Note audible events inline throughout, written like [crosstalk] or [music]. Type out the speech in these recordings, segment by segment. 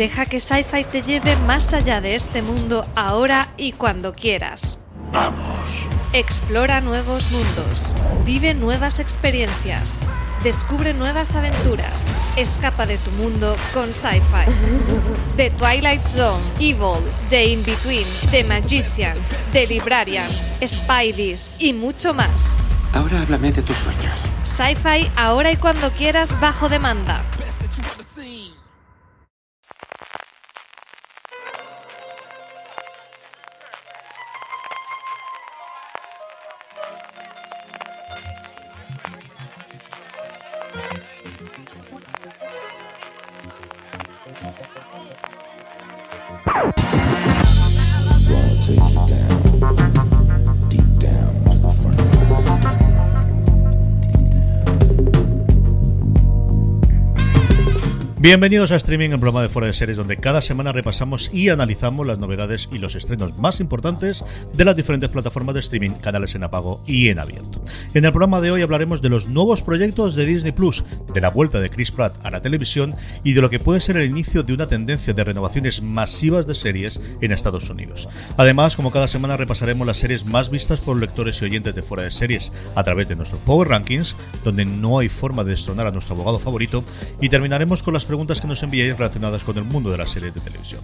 Deja que Sci-Fi te lleve más allá de este mundo ahora y cuando quieras. Vamos. Explora nuevos mundos. Vive nuevas experiencias. Descubre nuevas aventuras. Escapa de tu mundo con Sci-Fi. The Twilight Zone, Evil, The In-Between, The Magicians, The Librarians, Spideys y mucho más. Ahora háblame de tus sueños. Sci-Fi ahora y cuando quieras bajo demanda. Bienvenidos a Streaming, el programa de Fuera de Series, donde cada semana repasamos y analizamos las novedades y los estrenos más importantes de las diferentes plataformas de streaming, canales en apago y en abierto. En el programa de hoy hablaremos de los nuevos proyectos de Disney Plus, de la vuelta de Chris Pratt a la televisión y de lo que puede ser el inicio de una tendencia de renovaciones masivas de series en Estados Unidos. Además, como cada semana repasaremos las series más vistas por lectores y oyentes de Fuera de Series a través de nuestros Power Rankings, donde no hay forma de destronar a nuestro abogado favorito, y terminaremos con las preguntas que nos enviáis relacionadas con el mundo de las series de televisión.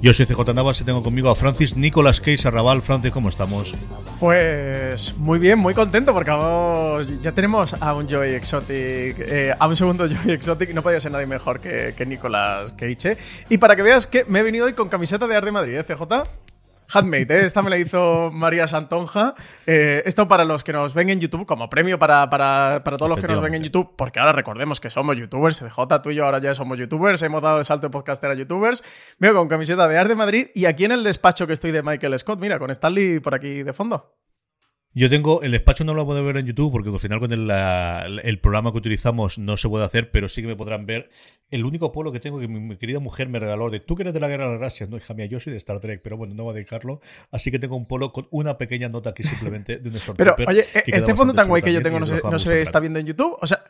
Yo soy CJ Navas y tengo conmigo a Francis Nicolas Case Arrabal. Francis, ¿cómo estamos? Pues muy bien, muy contento porque vamos, ya tenemos a un Joey Exotic, eh, a un segundo [laughs] Joey Exotic, no podía ser nadie mejor que, que Nicolas Cage. Y para que veas que me he venido hoy con camiseta de Arte de Madrid, ¿eh, CJ? Handmade, ¿eh? esta me la hizo María Santonja. Eh, esto para los que nos ven en YouTube, como premio para, para, para todos los que nos ven en YouTube, porque ahora recordemos que somos youtubers, CJ, tú y yo ahora ya somos youtubers, hemos dado el salto de podcaster a youtubers. Veo con camiseta de Arte de Madrid y aquí en el despacho que estoy de Michael Scott, mira, con Stanley por aquí de fondo. Yo tengo, el despacho no lo puedo ver en YouTube porque al final con el, la- el programa que utilizamos no se puede hacer, pero sí que me podrán ver. El único polo que tengo que mi, mi querida mujer me regaló de tú que eres de la Guerra de las Galaxias, no hija mía, yo soy de Star Trek, pero bueno, no voy a dedicarlo. Así que tengo un polo con una pequeña nota aquí simplemente de un Pero, oye, que queda este fondo tan guay que yo tengo no se, no está viendo en YouTube. O sea,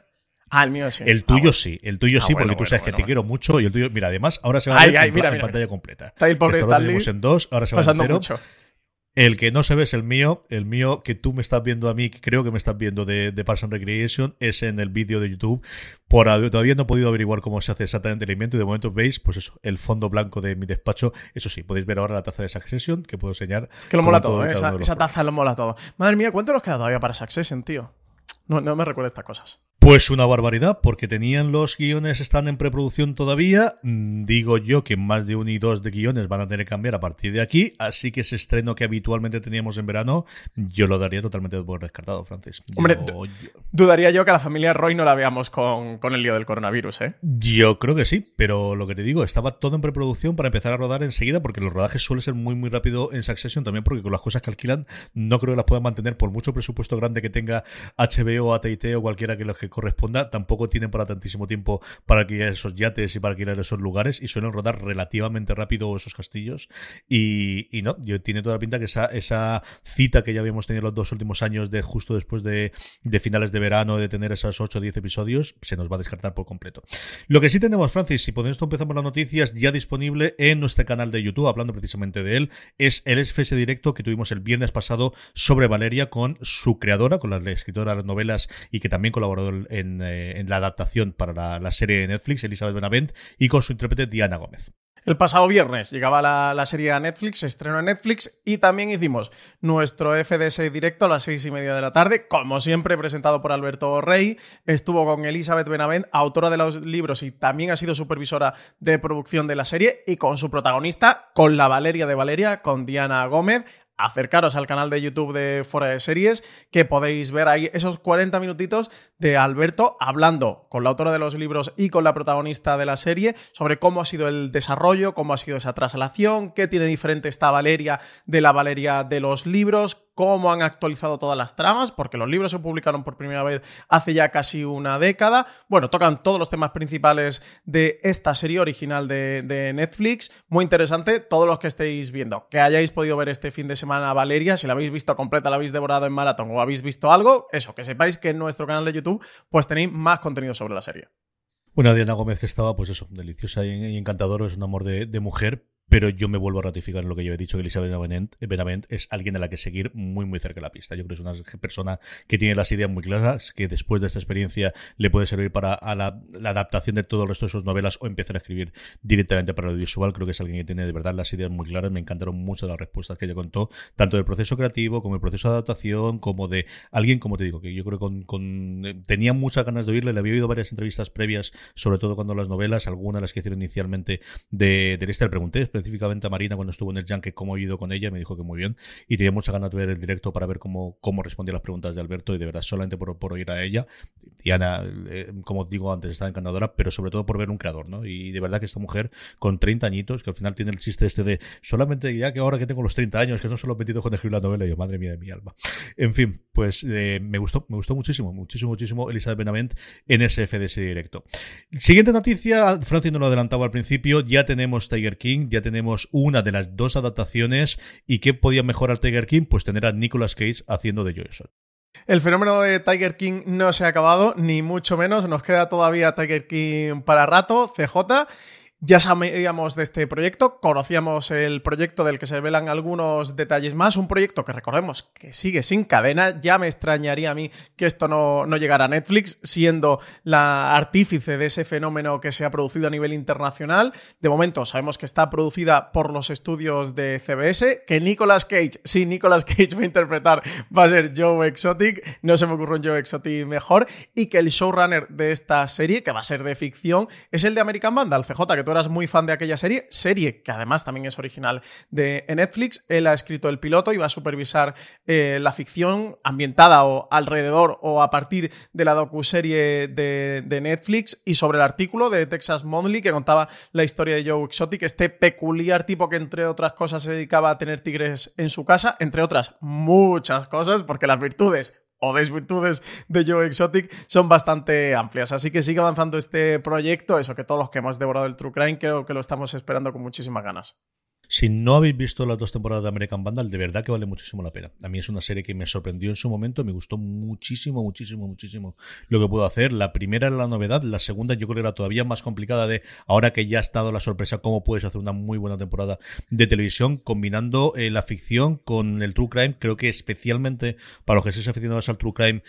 ah, el mío sí. El Ah, tuyo bueno. sí, el tuyo Ah, sí, bueno, porque tú bueno, sabes que te quiero mucho y el tuyo, mira, además ahora se va a ver ay, en, mira, en mira, pantalla mira. completa. Está ahí el pobre Stanley en dos, ahora se va Pasando entero. mucho. El que no se ve es el mío. El mío que tú me estás viendo a mí, que creo que me estás viendo de, de Parks and Recreation, es en el vídeo de YouTube. Por, todavía no he podido averiguar cómo se hace exactamente el invento y de momento veis, pues eso, el fondo blanco de mi despacho. Eso sí, podéis ver ahora la taza de Succession que puedo enseñar. Que lo mola todo todo, ¿eh? esa, esa taza lo mola todo. Madre mía, ¿cuánto nos queda todavía para Succession, tío? No, no me recuerda estas cosas. Pues una barbaridad, porque tenían los guiones, están en preproducción todavía. Mm, Digo yo que más de uno y dos de guiones van a tener que cambiar a partir de aquí. Así que ese estreno que habitualmente teníamos en verano, yo lo daría totalmente por descartado, Francis. Yo- Hombre, yo, Dudaría yo que a la familia Roy no la veamos con, con el lío del coronavirus, ¿eh? yo creo que sí, pero lo que te digo, estaba todo en preproducción para empezar a rodar enseguida, porque los rodajes suelen ser muy, muy rápido en Succession también, porque con las cosas que alquilan, no creo que las puedan mantener por mucho presupuesto grande que tenga HBO, AT&T o cualquiera que los que corresponda, tampoco tienen para tantísimo tiempo para alquilar esos yates y para alquilar esos lugares y suelen rodar relativamente rápido esos castillos y, y no, yo tiene toda la pinta que esa, esa cita que ya habíamos tenido los dos últimos años de justo después de, de finales de verano de tener esos 8 o 10 episodios se nos va a descartar por completo. Lo que sí tenemos, Francis, si esto empezamos las noticias ya disponible en nuestro canal de YouTube, hablando precisamente de él, es el SFS directo que tuvimos el viernes pasado sobre Valeria con su creadora, con la escritora de las novelas y que también eh, en la adaptación para la, serie de Netflix, Elizabeth Benavent, y con su intérprete Diana Gómez. El pasado viernes llegaba la, la serie a Netflix, se estrenó en Netflix y también hicimos nuestro FDS directo a las seis y media de la tarde, como siempre presentado por Alberto Rey. Estuvo con Elizabeth Benavent, autora de los libros y también ha sido supervisora de producción de la serie y con su protagonista, con la Valeria de Valeria, con Diana Gómez. Acercaros al canal de YouTube de Fuera de Series, que podéis ver ahí esos 40 minutitos de Alberto hablando con la autora de los libros y con la protagonista de la serie sobre cómo ha sido el desarrollo, cómo ha sido esa traslación, qué tiene diferente esta Valeria de la Valeria de los libros, cómo han actualizado todas las tramas, porque los libros se publicaron por primera vez hace ya casi una década. Bueno, tocan todos los temas principales de esta serie original de, de Netflix. Muy interesante, todos los que estéis viendo, que hayáis podido ver este fin de semana Valeria, si la habéis visto completa, la habéis devorado en maratón o habéis visto algo, eso, que sepáis que en nuestro canal de YouTube pues tenéis más contenido sobre la serie. Una Diana Gómez que estaba, pues eso, deliciosa y encantadora, es un amor de mujer, pero yo me vuelvo a ratificar en lo que yo he dicho, que Elizabeth Benavent, es alguien a la que seguir muy, muy cerca de la pista. Yo creo que es una persona que tiene las ideas muy claras, que después de esta experiencia le puede servir para la, adaptación de todo el resto de sus novelas o empezar a escribir directamente para el visual. Creo que es alguien que tiene de verdad las ideas muy claras. Me encantaron mucho las respuestas que ella contó, tanto del proceso creativo como el proceso de adaptación, como de alguien, como te digo, que yo creo que con, tenía muchas ganas de oírle. Le había oído varias entrevistas previas, sobre todo cuando las novelas, algunas las que hicieron inicialmente de, de esta, le pregunté específicamente a Marina cuando estuvo en el Yankee cómo he ido con ella, me dijo que muy bien. Y tenía muchas ganas de ver el directo para ver cómo, cómo respondía las preguntas de Alberto y de verdad solamente por, por oír a ella. Diana, eh, como digo antes, está encantadora, pero sobre todo por ver un creador, ¿no? Y de verdad que esta mujer con 30 añitos, que al final tiene el chiste este de solamente ya que ahora que tengo los 30 años, que no solo he metido con escribir la novela, y yo, madre mía de mi alma. En fin, pues eh, me gustó, me gustó muchísimo, muchísimo, muchísimo Elizabeth Benavent en ese FDS directo. Siguiente noticia, Francis nos lo adelantaba al principio, ya tenemos Tiger King, ya tenemos una de las dos adaptaciones. ¿Y qué podía mejorar Tiger King? Pues tener a Nicolas Cage haciendo de Joe El fenómeno de Tiger King no se ha acabado, ni mucho menos. Nos queda todavía Tiger King para rato, CJ. Ya sabíamos de este proyecto, conocíamos el proyecto del que se revelan algunos detalles más, un proyecto que recordemos que sigue sin cadena, ya me extrañaría a mí que esto no, no llegara a Netflix, siendo la artífice de ese fenómeno que se ha producido a nivel internacional. De momento sabemos que está producida por los estudios de CBS, que Nicolas Cage, sí, Nicolas Cage va a interpretar, va a ser Joe Exotic, no se me ocurre un Joe Exotic mejor, y que el showrunner de esta serie, que va a ser de ficción, es el de American Vandal, CJ, que tú eras muy fan de aquella serie, serie que además también es original de Netflix. Él ha escrito el piloto y va a supervisar eh, la ficción ambientada o alrededor o a partir de la docuserie de, de Netflix y sobre el artículo de Texas Monthly que contaba la historia de Joe Exotic, este peculiar tipo que entre otras cosas se dedicaba a tener tigres en su casa, entre otras muchas cosas, porque las virtudes o desvirtudes de Joe Exotic son bastante amplias. Así que sigue avanzando este proyecto, eso que todos los que hemos devorado el True Crime creo que lo estamos esperando con muchísimas ganas. Si no habéis visto las dos temporadas de American Vandal, de verdad que vale muchísimo la pena. A mí es una serie que me sorprendió en su momento, me gustó muchísimo, muchísimo, muchísimo lo que puedo hacer. La primera era la novedad, la segunda yo creo que era todavía más complicada de ahora que ya ha estado la sorpresa, cómo puedes hacer una muy buena temporada de televisión combinando eh, la ficción con el true crime. Creo que especialmente para los que sean aficionados al true crime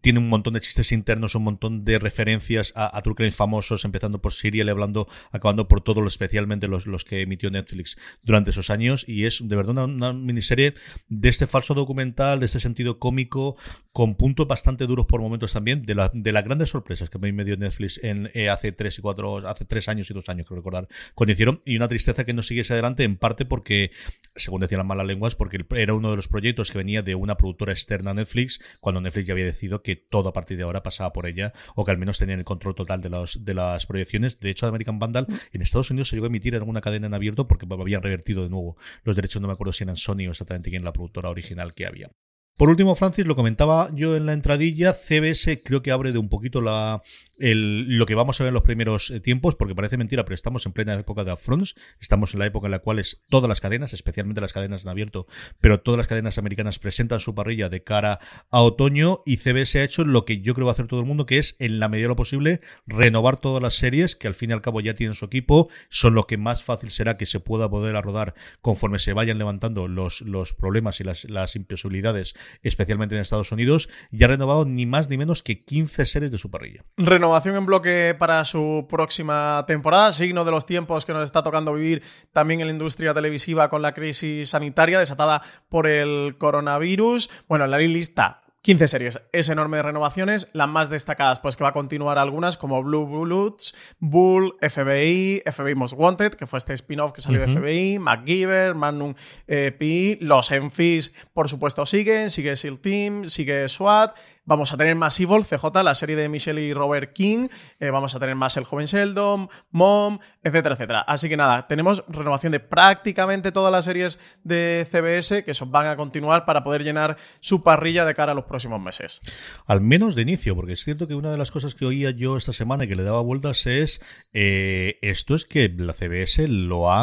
tiene un montón de chistes internos, un montón de referencias a, true crime famosos, empezando por Serial, hablando, acabando por todo, especialmente los, los que emitió Netflix durante esos años y es de verdad una, miniserie de este falso documental, de este sentido cómico, con puntos bastante duros por momentos también, de, la, de las grandes sorpresas que me dio Netflix en, eh, hace tres y cuatro, hace tres años y dos años, creo recordar, cuando hicieron, y una tristeza que no siguiese adelante, en parte porque, según decían las malas lenguas, porque era uno de los proyectos que venía de una productora externa a Netflix, cuando Netflix ya había decidido que todo a partir de ahora pasaba por ella, o que al menos tenían el control total de, los, de las proyecciones. De hecho, American Vandal en Estados Unidos se llegó a emitir en alguna cadena en abierto porque revertido de nuevo los derechos, no me acuerdo si eran Sony o exactamente quién la productora original que había. Por último, Francis, lo comentaba yo en la entradilla, CBS creo que abre de un poquito la, lo que vamos a ver en los primeros eh, tiempos, porque parece mentira, pero estamos en plena época de upfronts, estamos en la época en la cual es todas las cadenas, especialmente las cadenas en abierto, pero todas las cadenas americanas presentan su parrilla de cara a otoño y CBS ha hecho lo que yo creo va a hacer todo el mundo, que es en la medida de lo posible renovar todas las series que al fin y al cabo ya tienen su equipo, son lo que más fácil será que se pueda poder a rodar conforme se vayan levantando los, los problemas y las, imposibilidades especialmente en Estados Unidos, ya ha renovado ni más ni menos que 15 series de su parrilla. Renovación en bloque para su próxima temporada, signo de los tiempos que nos está tocando vivir también en la industria televisiva con la crisis sanitaria desatada por el coronavirus. Bueno, en la lista 15 series, es enorme de renovaciones, las más destacadas pues que va a continuar algunas como Blue Bullets, Bull, FBI, FBI Most Wanted, que fue este spin-off que salió de FBI, MacGyver, Magnum eh, PI, los Enfis por supuesto siguen, sigue SEAL Team, sigue SWAT, Vamos a tener más Evil, CJ, la serie de Michelle y Robert King. Eh, vamos a tener más El Joven Sheldon, Mom, etcétera, etcétera. Así que nada, tenemos renovación de prácticamente todas las series de CBS que van a continuar para poder llenar su parrilla de cara a los próximos meses. Al menos de inicio, porque es cierto que una de las cosas que oía yo esta semana y que le daba vueltas es eh, esto es que la CBS lo ha,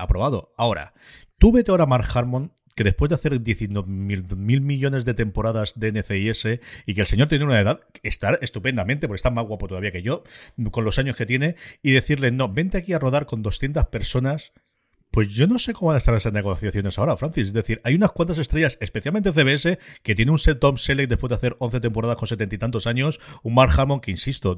aprobado. Ahora, tú vete ahora a Mark Harmon que después de hacer 19 mil millones de temporadas de NCIS y que el señor tiene una edad, estar estupendamente, porque está más guapo todavía que yo, con los años que tiene, y decirle, no, vente aquí a rodar con 200 personas pues yo no sé cómo van a estar esas negociaciones ahora, Francis. Es decir, hay unas cuantas estrellas, especialmente CBS, que tiene un set Tom Selleck después de hacer 11 temporadas con setenta y tantos años, un Mark Hammond que, insisto,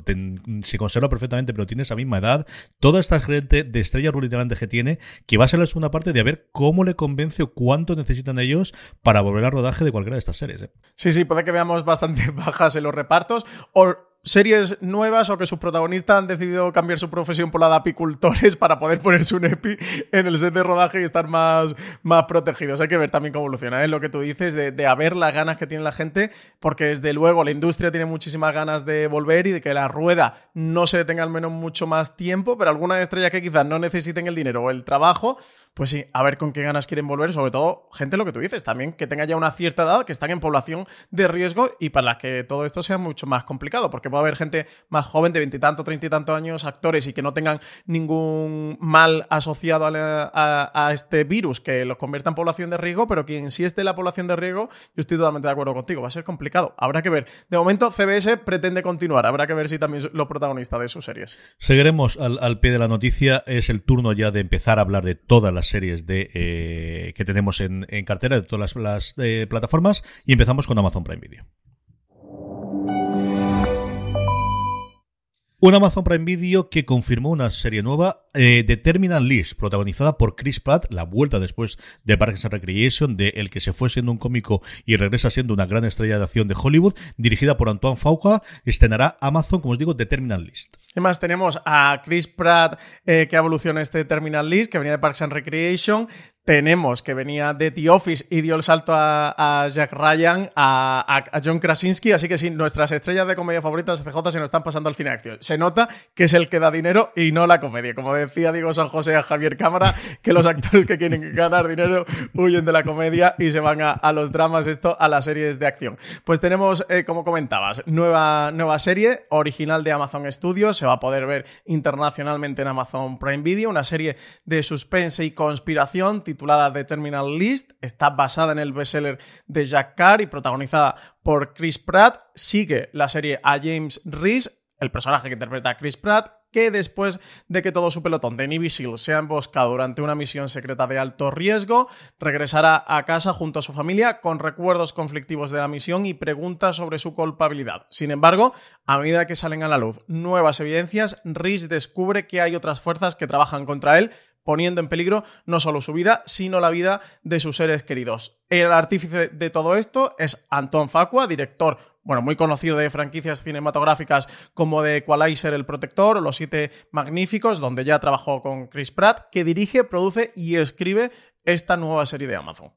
se conserva perfectamente, pero tiene esa misma edad. Toda esta gente de estrellas rutilantes que tiene, que va a ser la segunda parte de a ver cómo le convence o cuánto necesitan ellos para volver al rodaje de cualquiera de estas series. ¿eh? Sí, sí, puede que veamos bastante [laughs] bajas en los repartos. O series nuevas o que sus protagonistas han decidido cambiar su profesión por la de apicultores para poder ponerse un EPI en el set de rodaje y estar más, más protegidos. Hay que ver también cómo evoluciona, ¿eh? lo que tú dices, de, de haber las ganas que tiene la gente, porque desde luego la industria tiene muchísimas ganas de volver y de que la rueda no se detenga al menos mucho más tiempo, pero algunas estrellas que quizás no necesiten el dinero o el trabajo, pues sí, a ver con qué ganas quieren volver, sobre todo gente, lo que tú dices, también que tenga ya una cierta edad, que están en población de riesgo y para que todo esto sea mucho más complicado, porque puede haber gente más joven de veintitantos, treinta y tantos años, actores y que no tengan ningún mal asociado a, este virus que los convierta en población de riesgo, pero quien sí esté en la población de riesgo, yo estoy totalmente de acuerdo contigo, va a ser complicado, habrá que ver. De momento, CBS pretende continuar, habrá que ver si también los protagonistas de sus series. Seguiremos al, pie de la noticia, es el turno ya de empezar a hablar de todas las series eh, que tenemos en, cartera, de todas las, eh, plataformas, y empezamos con Amazon Prime Video. Un Amazon Prime Video que confirmó una serie nueva, eh, The Terminal List, protagonizada por Chris Pratt, la vuelta después de Parks and Recreation, de el que se fue siendo un cómico y regresa siendo una gran estrella de acción de Hollywood, dirigida por Antoine Fauca, estrenará Amazon, como os digo, The Terminal List. Además tenemos a Chris Pratt, eh, que evoluciona este Terminal List, que venía de Parks and Recreation, tenemos que venía de The Office y dio el salto a, Jack Ryan, a, John Krasinski, así que sí, nuestras estrellas de comedia favoritas CJ se nos están pasando al cine de acción. Se nota que es el que da dinero y no la comedia. Como decía Diego San José a Javier Cámara, que los actores que quieren ganar dinero huyen de la comedia y se van a, los dramas, esto, a las series de acción. Pues tenemos, eh, como comentabas, nueva, nueva serie, original de Amazon Studios, se va a poder ver internacionalmente en Amazon Prime Video, una serie de suspense y conspiración The Terminal List. Está basada en el bestseller de Jack Carr y protagonizada por Chris Pratt. Sigue la serie a James Reese, el personaje que interpreta a Chris Pratt, que después de que todo su pelotón de Navy SEAL sea emboscado durante una misión secreta de alto riesgo, regresará a casa junto a su familia con recuerdos conflictivos de la misión y preguntas sobre su culpabilidad. Sin embargo, a medida que salen a la luz nuevas evidencias, Reese descubre que hay otras fuerzas que trabajan contra él poniendo en peligro no solo su vida, sino la vida de sus seres queridos. El artífice de todo esto es Anton Facua, director, bueno, muy conocido de franquicias cinematográficas como de Equalizer, El Protector o Los Siete Magníficos, donde ya trabajó con Chris Pratt, que dirige, produce y escribe esta nueva serie de Amazon.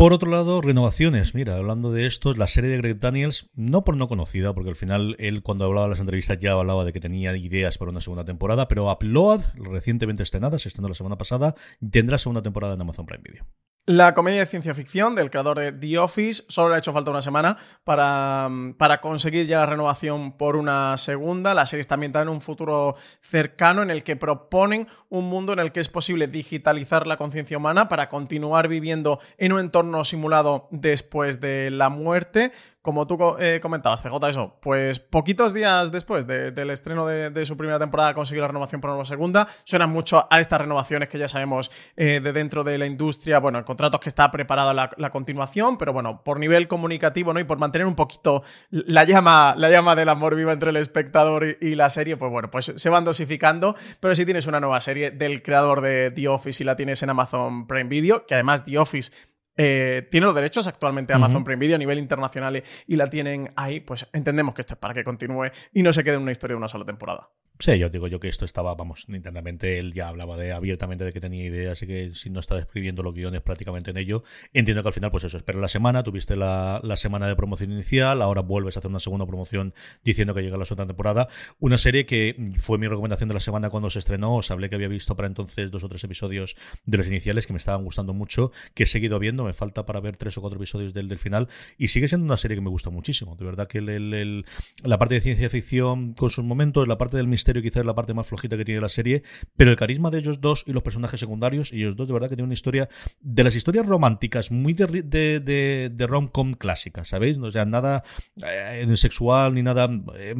Por otro lado, renovaciones. Mira, hablando de esto, la serie de Greg Daniels, no por no conocida, porque al final él cuando hablaba de las entrevistas ya hablaba de que tenía ideas para una segunda temporada, pero Upload, recientemente estrenada, se estrenó la semana pasada, tendrá segunda temporada en Amazon Prime Video. La comedia de ciencia ficción del creador de The Office solo le ha hecho falta una semana para, para, conseguir ya la renovación por una segunda. La serie está ambientada en un futuro cercano en el que proponen un mundo en el que es posible digitalizar la conciencia humana para continuar viviendo en un entorno simulado después de la muerte como tú eh, comentabas, CJ, eso, pues poquitos días después del estreno de, su primera temporada consiguió la renovación para una segunda. Suenan mucho a estas renovaciones que ya sabemos eh, de dentro de la industria, bueno, en contratos que está preparada la, continuación, pero bueno, por nivel comunicativo, ¿no? Y por mantener un poquito la llama, la llama del amor viva entre el espectador y, y la serie, pues bueno, pues se van dosificando, pero si tienes una nueva serie del creador de The Office y la tienes en Amazon Prime Video, que además The Office eh, tiene los derechos actualmente Amazon Ujú. Prime Video a nivel internacional y, y la tienen ahí, pues entendemos que esto es para que continúe y no se quede en una historia de una sola temporada. Sí, yo digo yo que esto estaba, vamos, internamente él ya hablaba de abiertamente de que tenía ideas, así que si no estaba escribiendo los guiones prácticamente en ello, entiendo que al final, pues eso, espera la semana, tuviste la, la semana de promoción inicial, ahora vuelves a hacer una segunda promoción diciendo que llega la segunda temporada. Una serie que fue mi recomendación de la semana cuando se estrenó, os hablé que había visto para entonces dos o tres episodios de los iniciales que me estaban gustando mucho, que he seguido viendo, me falta para ver tres o cuatro episodios del, del final, y sigue siendo una serie que me gusta muchísimo. De verdad que el- el- la parte de ciencia ficción con sus momentos, la parte del misterio quizás es la parte más flojita que tiene la serie, pero el carisma de ellos dos y los personajes secundarios, y ellos dos de verdad que tienen una historia de las historias románticas muy de, de, de, de rom-com clásica, ¿sabéis? O sea, nada eh, sexual ni nada eh,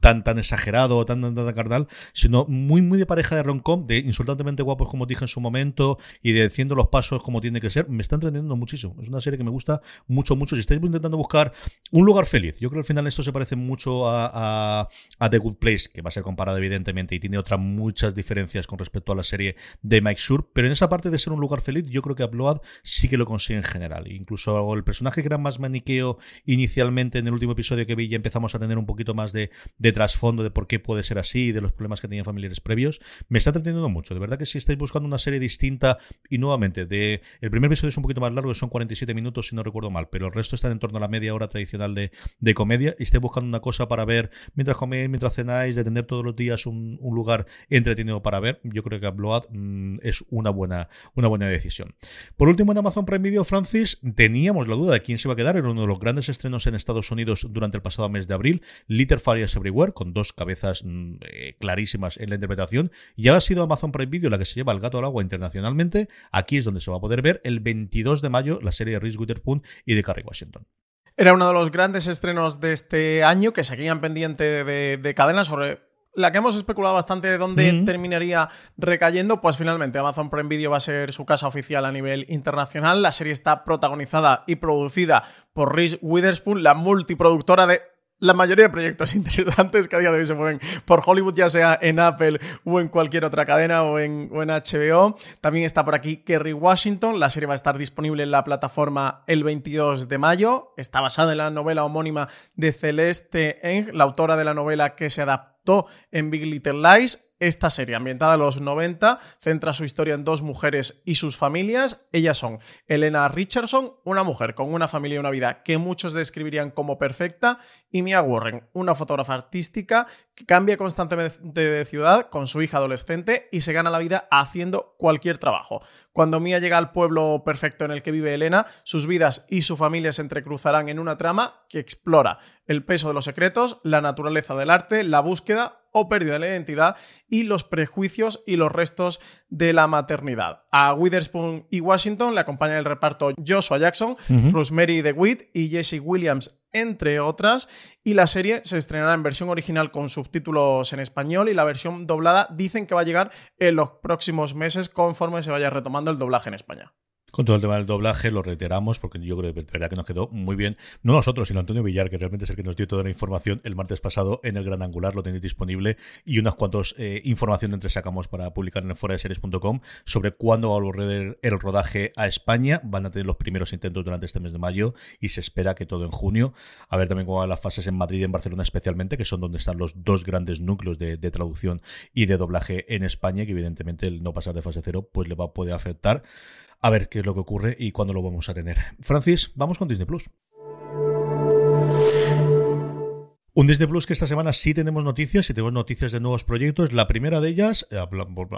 tan, tan exagerado, tan, tan, tan carnal, sino muy, muy de pareja de rom-com, de insultantemente guapos como dije en su momento y de haciendo los pasos como tiene que ser, me está entreteniendo muchísimo. Es una serie que me gusta mucho, mucho. Si estáis intentando buscar un lugar feliz, yo creo que al final esto se parece mucho a, The Good Place, que va a ser comparada evidentemente y tiene otras muchas diferencias con respecto a la serie de Mike Shure, pero en esa parte de ser un lugar feliz, yo creo que Upload sí que lo consigue en general. Incluso el personaje que era más maniqueo inicialmente en el último episodio que vi, ya empezamos a tener un poquito más de, de trasfondo de por qué puede ser así y de los problemas que tenían familiares previos. Me está entreteniendo mucho. De verdad que si estáis buscando una serie distinta y nuevamente, de el primer episodio es un poquito más largo, son 47 minutos si no recuerdo mal, pero el resto está en torno a la media hora tradicional de, de comedia y estáis buscando una cosa para ver mientras coméis, mientras cenáis, de tener todos los días un, lugar entretenido para ver, yo creo que Upload mm, es una buena, una buena decisión. Por último, en Amazon Prime Video, Francis, teníamos la duda de quién se va a quedar en uno de los grandes estrenos en Estados Unidos durante el pasado mes de abril, Little Fires Everywhere, con dos cabezas mm, eh, clarísimas en la interpretación, y ahora ha sido Amazon Prime Video la que se lleva el gato al agua internacionalmente. Aquí es donde se va a poder ver el 22 de mayo la serie de Reese Witherspoon y de Carrie Washington. Era uno de los grandes estrenos de este año que seguían pendiente de, de cadenas sobre la que hemos especulado bastante de dónde Mm. terminaría recayendo, pues finalmente Amazon Prime Video va a ser su casa oficial a nivel internacional. La serie está protagonizada y producida por Reese Witherspoon, la multiproductora de la mayoría de proyectos [laughs] interesantes que a día de hoy se mueven por Hollywood, ya sea en Apple o en cualquier otra cadena o en, o en HBO. También está por aquí Kerry Washington. La serie va a estar disponible en la plataforma el 22 de mayo. Está basada en la novela homónima de Celeste Eng, la autora de la novela que se adaptó en Big Little Lies. Esta serie, ambientada en los 90, centra su historia en dos mujeres y sus familias. Ellas son Elena Richardson, una mujer con una familia y una vida que muchos describirían como perfecta, y Mia Warren, una fotógrafa artística cambia constantemente de ciudad con su hija adolescente y se gana la vida haciendo cualquier trabajo. Cuando Mia llega al pueblo perfecto en el que vive Elena, sus vidas y su familia se entrecruzarán en una trama que explora el peso de los secretos, la naturaleza del arte, la búsqueda o pérdida de la identidad y los prejuicios y los restos de la maternidad. A Witherspoon y Washington le acompaña el reparto Joshua Jackson. Rosemary DeWitt y Jesse Williams, entre otras, y la serie se estrenará en versión original con subtítulos en español y la versión doblada dicen que va a llegar en los próximos meses conforme se vaya retomando el doblaje en España. Con todo el tema del doblaje lo reiteramos porque yo creo que de verdad que nos quedó muy bien. No nosotros, sino Antonio Villar, que realmente es el que nos dio toda la información el martes pasado en el Gran Angular, lo tenéis disponible y unas cuantas eh, información entre sacamos para publicar en el foradeseries.com sobre cuándo va a volver el rodaje a España. Van a tener los primeros intentos durante este mes de mayo y se espera que todo en junio. A ver también cómo van las fases en Madrid y en Barcelona especialmente, que son donde están los dos grandes núcleos de traducción y de doblaje en España, que evidentemente el no pasar de fase cero pues le va a poder afectar a ver qué es lo que ocurre y cuándo lo vamos a tener. Francis, vamos con Disney Plus. Un Disney Plus que esta semana sí tenemos noticias y tenemos noticias de nuevos proyectos. La primera de ellas, eh,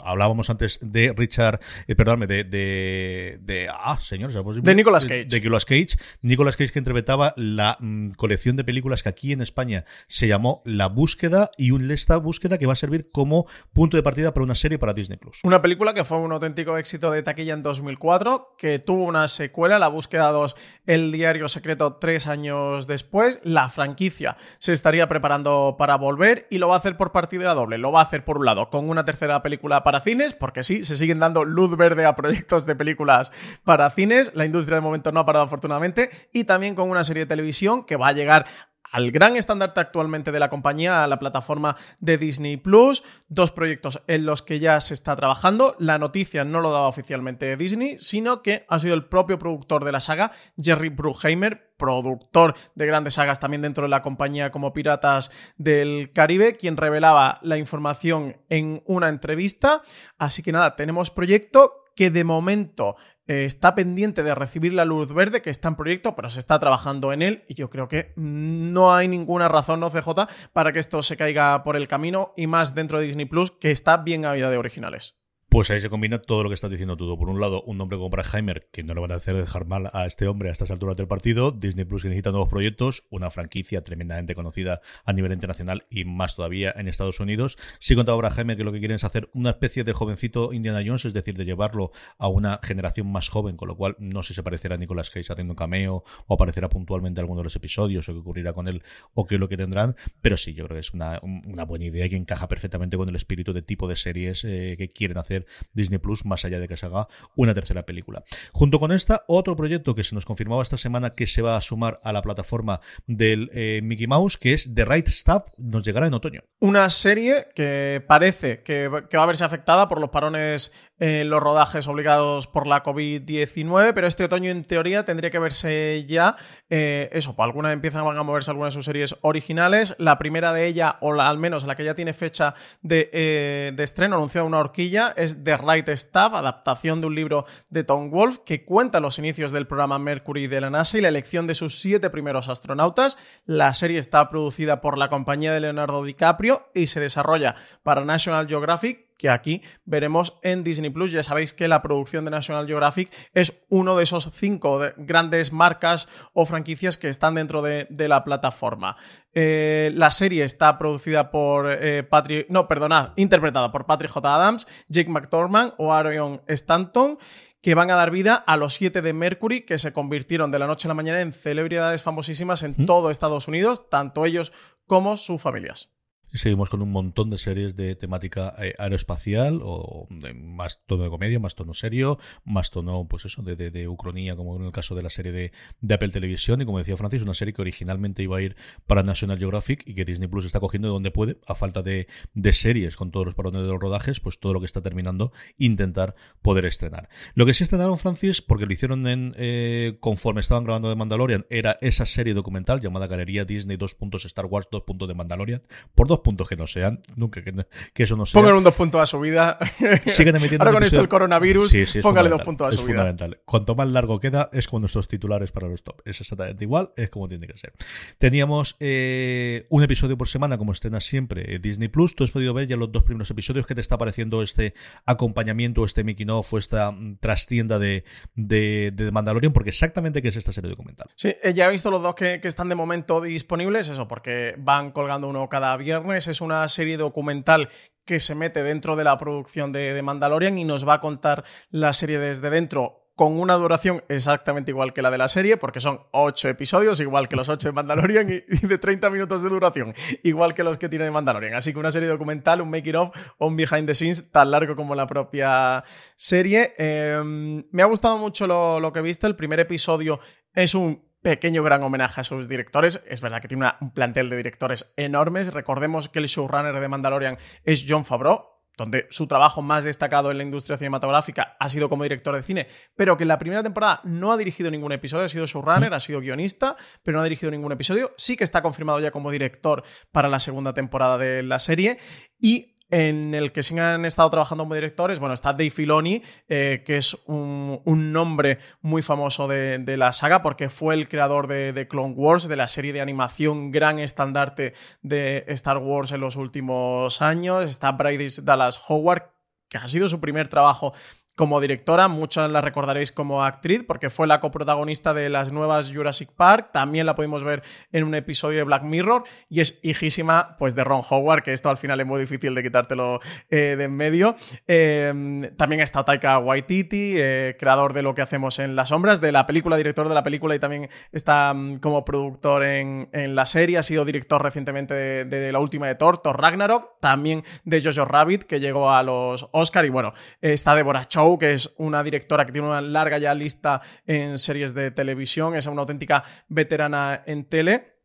hablábamos antes de Richard, eh, perdóname, de, de, de- ah, señor, ¿sabes? De Nicolas Cage. De, Nicolas Cage. Nicolas Cage que interpretaba la mm, colección de películas que aquí en España se llamó La Búsqueda y un, esta búsqueda que va a servir como punto de partida para una serie para Disney Plus. Una película que fue un auténtico éxito de taquilla en 2004, que tuvo una secuela, La Búsqueda 2, El Diario Secreto, tres años después. La franquicia se estaría preparando para volver y lo va a hacer por partida doble. Lo va a hacer, por un lado, con una tercera película para cines, porque sí, se siguen dando luz verde a proyectos de películas para cines. La industria de momento no ha parado, afortunadamente. Y también con una serie de televisión que va a llegar al gran estandarte actualmente de la compañía, a la plataforma de Disney Plus. Dos proyectos en los que ya se está trabajando. La noticia no lo daba oficialmente Disney, sino que ha sido el propio productor de la saga, Jerry Bruckheimer, productor de grandes sagas también dentro de la compañía como Piratas del Caribe, quien revelaba la información en una entrevista. Así que nada, tenemos proyecto que de momento eh, está pendiente de recibir la luz verde, que está en proyecto, pero se está trabajando en él y yo creo que no hay ninguna razón, no CJ, para que esto se caiga por el camino y más dentro de Disney Plus, que está bien a vida de originales. Pues ahí se combina todo lo que estás diciendo tú. Por un lado, un nombre como Braheimer, que no le van a hacer dejar mal a este hombre a estas alturas del partido. Disney Plus que necesita nuevos proyectos, una franquicia tremendamente conocida a nivel internacional y más todavía en Estados Unidos. Sí contaba Braheimer que lo que quieren es hacer una especie de jovencito Indiana Jones, es decir, de llevarlo a una generación más joven, con lo cual no sé si se parecerá a Nicolas Cage haciendo un cameo o aparecerá puntualmente en alguno de los episodios o qué ocurrirá con él o qué es lo que tendrán. Pero sí, yo creo que es una, una buena idea que encaja perfectamente con el espíritu de tipo de series eh, que quieren hacer Disney Plus, más allá de que se haga una tercera película. Junto con esta, otro proyecto que se nos confirmaba esta semana que se va a sumar a la plataforma del eh, Mickey Mouse, que es The Right Stuff, nos llegará en otoño. Una serie que parece que, que va a verse afectada por los parones en los rodajes obligados por la COVID-19, pero este otoño en teoría tendría que verse ya, eh, eso, pues algunas empiezan a moverse algunas de sus series originales, la primera de ella, o al menos la que ya tiene fecha de, eh, de estreno, anunciada una horquilla, es The Right Stuff, adaptación de un libro de Tom Wolf, que cuenta los inicios del programa Mercury de la NASA y la elección de sus siete primeros astronautas. La serie está producida por la compañía de Leonardo DiCaprio y se desarrolla para National Geographic, que aquí veremos en Disney Plus. Ya sabéis que la producción de National Geographic es uno de esos cinco grandes marcas o franquicias que están dentro de, la plataforma. Eh, la serie está producida por eh, Patrick, no, perdonad, interpretada por Patrick J. Adams, Jake McDormand o Arion Stanton que van a dar vida a los siete de Mercury, que se convirtieron de la noche a la mañana en celebridades famosísimas en todo Estados Unidos, tanto ellos como sus familias. Seguimos con un montón de series de temática eh, aeroespacial o de más tono de comedia, más tono serio, más tono, pues eso, de, de, ucronía, como en el caso de la serie de, de, Apple Televisión. Y como decía Francis, una serie que originalmente iba a ir para National Geographic y que Disney Plus está cogiendo de donde puede, a falta de, series con todos los parones de los rodajes, pues todo lo que está terminando, intentar poder estrenar. Lo que sí estrenaron, Francis, porque lo hicieron en eh, conforme estaban grabando de Mandalorian, era esa serie documental llamada Galería Disney 2. Star Wars 2. de Mandalorian, por dos puntos que no sean, nunca que, que eso no sea. Pongan un dos puntos a su vida. [laughs] Siguen emitiendo Ahora con esto el coronavirus, póngale dos puntos a su es vida. fundamental. Cuanto más largo queda, es como nuestros titulares para los top. Es exactamente igual, es como tiene que ser. Teníamos eh, un episodio por semana, como estrena siempre, eh, Disney Plus. Tú has podido ver ya los dos primeros episodios. ¿Qué te está pareciendo este acompañamiento, este Mickey Off o esta mm, trastienda de, de, de, Mandalorian? Porque exactamente qué es esta serie documental. Sí, eh, ya he visto los dos que, que están de momento disponibles, eso, porque van colgando uno cada viernes es una serie documental que se mete dentro de la producción de, Mandalorian y nos va a contar la serie desde dentro con una duración exactamente igual que la de la serie, porque son ocho episodios, igual que los ocho de Mandalorian, y, de 30 minutos de duración, igual que los que tiene de Mandalorian. Así que una serie documental, un make of un behind the scenes tan largo como la propia serie. Em, me ha gustado mucho lo, lo que viste. El primer episodio es un pequeño gran homenaje a sus directores. Es verdad que tiene un plantel de directores enormes. Recordemos que el showrunner de Mandalorian es John Favreau, donde su trabajo más destacado en la industria cinematográfica ha sido como director de cine, pero que en la primera temporada no ha dirigido ningún episodio, ha sido showrunner, ha sido guionista, pero no ha dirigido ningún episodio. Sí que está confirmado ya como director para la segunda temporada de la serie y en el que sí han estado trabajando como directores. Bueno, está Dave Filoni, eh, que es un, nombre muy famoso de, la saga, porque fue el creador de, Clone Wars, de la serie de animación gran estandarte de Star Wars en los últimos años. Está Brady Dallas Howard, que ha sido su primer trabajo como directora, muchos la recordaréis como actriz porque fue la coprotagonista de las nuevas Jurassic Park, también la pudimos ver en un episodio de Black Mirror y es hijísima pues de Ron Howard, que esto al final es muy difícil de quitártelo eh, de en medio. Eh, también está Taika Waititi, eh, creador de Lo que hacemos en las sombras, de la película, director de la película y también está mm, como productor en, la serie, ha sido director recientemente de, la última de Thor, Thor Ragnarok, también de Jojo Rabbit, que llegó a los Oscar y bueno, está Deborah Chow que es una directora que tiene una larga ya lista en series de televisión, es una auténtica veterana en tele.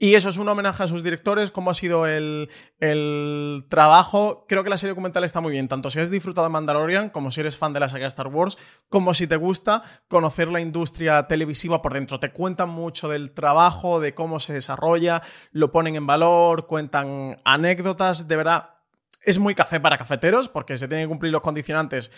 Y eso es un homenaje a sus directores, cómo ha sido el, el trabajo. Creo que la serie documental está muy bien, tanto si has disfrutado de Mandalorian, como si eres fan de la saga Star Wars, como si te gusta conocer la industria televisiva por dentro. Te cuentan mucho del trabajo, de cómo se desarrolla, lo ponen en valor, cuentan anécdotas, de verdad es muy café para cafeteros porque se tienen que cumplir los condicionantes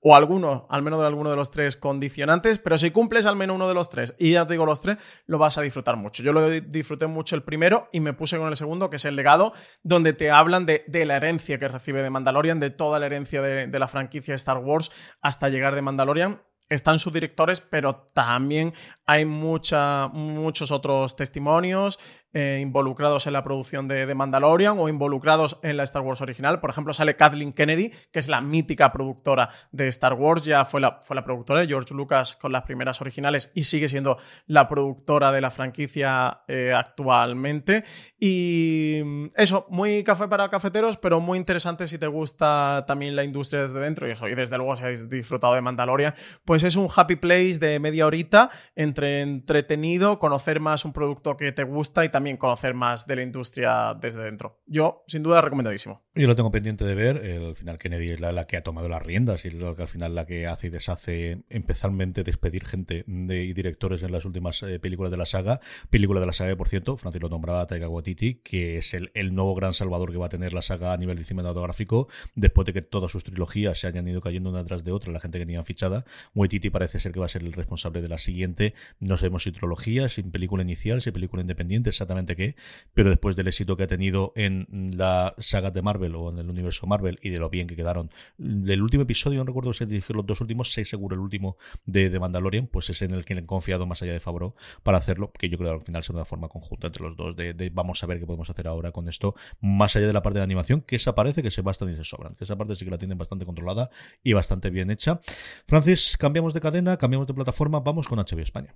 o alguno, al menos de alguno de los tres condicionantes, pero si cumples al menos uno de los tres y ya te digo los tres, lo vas a disfrutar mucho. Yo lo disfruté mucho el primero y me puse con el segundo, que es el legado, donde te hablan de, la herencia que recibe de Mandalorian, de toda la herencia de, de la franquicia Star Wars hasta llegar de Mandalorian están sus directores, pero también hay mucha, muchos otros testimonios, eh, involucrados en la producción de, Mandalorian o involucrados en la Star Wars original. Por ejemplo, sale Kathleen Kennedy, que es la mítica productora de Star Wars, ya fue la, fue la productora de George Lucas con las primeras originales y sigue siendo la productora de la franquicia eh, actualmente. Y mm, eso, muy café para cafeteros, pero muy interesante si te gusta también la industria desde dentro y eso, y desde luego si habéis disfrutado de Mandalorian, pues es un happy place de media horita entre entretenido, conocer más un producto que te gusta y también conocer más de la industria desde dentro. Yo, sin duda, recomendadísimo. Yo lo tengo pendiente de ver. Al final, Kennedy es la, que ha tomado las riendas y que al final la que hace y deshace especialmente despedir gente y directores en las últimas eh, películas de la saga. Película de la saga, por cierto, Francis lo nombraba Taika Waititi, que es el, el, nuevo gran salvador que va a tener la saga a nivel de cinematográfico después de que todas sus trilogías se hayan ido cayendo una tras de otra, la gente que tenían fichada. Waititi parece ser que va a ser el responsable de la siguiente. No sabemos si trilogía, si película inicial, si película independiente, exactamente qué, pero después del éxito que ha tenido en la saga de Marvel o en el universo Marvel y de lo bien que quedaron, del último episodio, no recuerdo si los dos últimos, seis seguro el último de, de Mandalorian, pues es en el que le han confiado más allá de Favreau para hacerlo, que yo creo que al final será una forma conjunta entre los dos, de, vamos a ver qué podemos hacer ahora con esto, más allá de la parte de animación, que esa parece que se bastan y se sobran, que esa parte sí que la tienen bastante controlada y bastante bien hecha. Francis, cambiamos de cadena, cambiamos de plataforma, vamos con HBO España.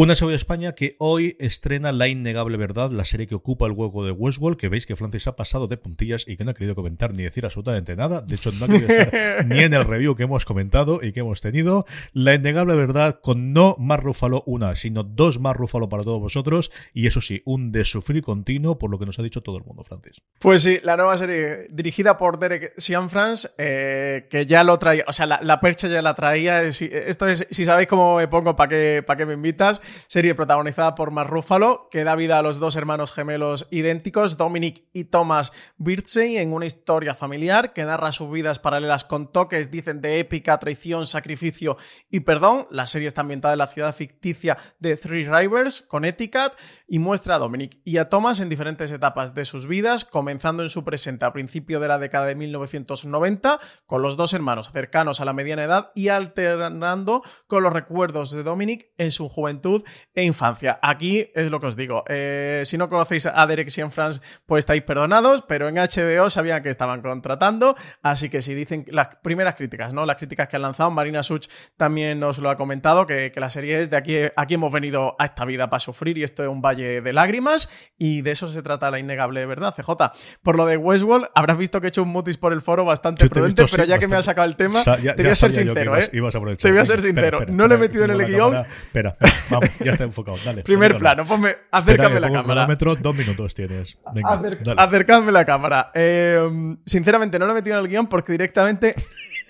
Una serie de España que hoy estrena La Innegable Verdad, la serie que ocupa el hueco de Westworld, que veis que Francis ha pasado de puntillas y que no ha querido comentar ni decir absolutamente nada. De hecho, no ha querido estar [laughs] ni en el review que hemos comentado y que hemos tenido. La Innegable Verdad con no más Rúfalo una, sino dos más Rúfalo para todos vosotros. Y eso sí, un de sufrir continuo por lo que nos ha dicho todo el mundo, Francis. Pues sí, la nueva serie dirigida por Derek Cianfrance, eh, que ya lo traía, o sea, la, percha ya la traía. esto es, si sabéis cómo me pongo, ¿para qué, para qué me invitas? Serie protagonizada por Mark Ruffalo, que da vida a los dos hermanos gemelos idénticos, Dominic y Thomas Birdsey, en una historia familiar que narra sus vidas paralelas con toques, dicen, de épica, traición, sacrificio y perdón. La serie está ambientada en la ciudad ficticia de Three Rivers, Connecticut, y muestra a Dominic y a Thomas en diferentes etapas de sus vidas, comenzando en su presente a principio de la década de 1990, con los dos hermanos cercanos a la mediana edad y alternando con los recuerdos de Dominic en su juventud e infancia. Aquí es lo que os digo. Eh, si no conocéis a Derek France, pues estáis perdonados, pero en HBO sabían que estaban contratando, así que si dicen las primeras críticas, ¿no? Las críticas que han lanzado, Marina Such también nos lo ha comentado, que, la serie es de aquí, aquí hemos venido a esta vida para sufrir y esto es un valle de lágrimas y de eso se trata la innegable verdad, CJ. Por lo de Westworld, habrás visto que he hecho un mutis por el foro bastante prudente, pero ya que me ha sacado el tema, te voy a ser sincero, ¿eh? te voy a ser sincero, no lo he metido en el guion. espera, [laughs] [laughs] ya está enfocado. Dale. Primer plano, ponme, acércame la cámara. dos minutos tienes. Venga, Acercadme la cámara. Eh, sinceramente, no lo he metido en el guion porque directamente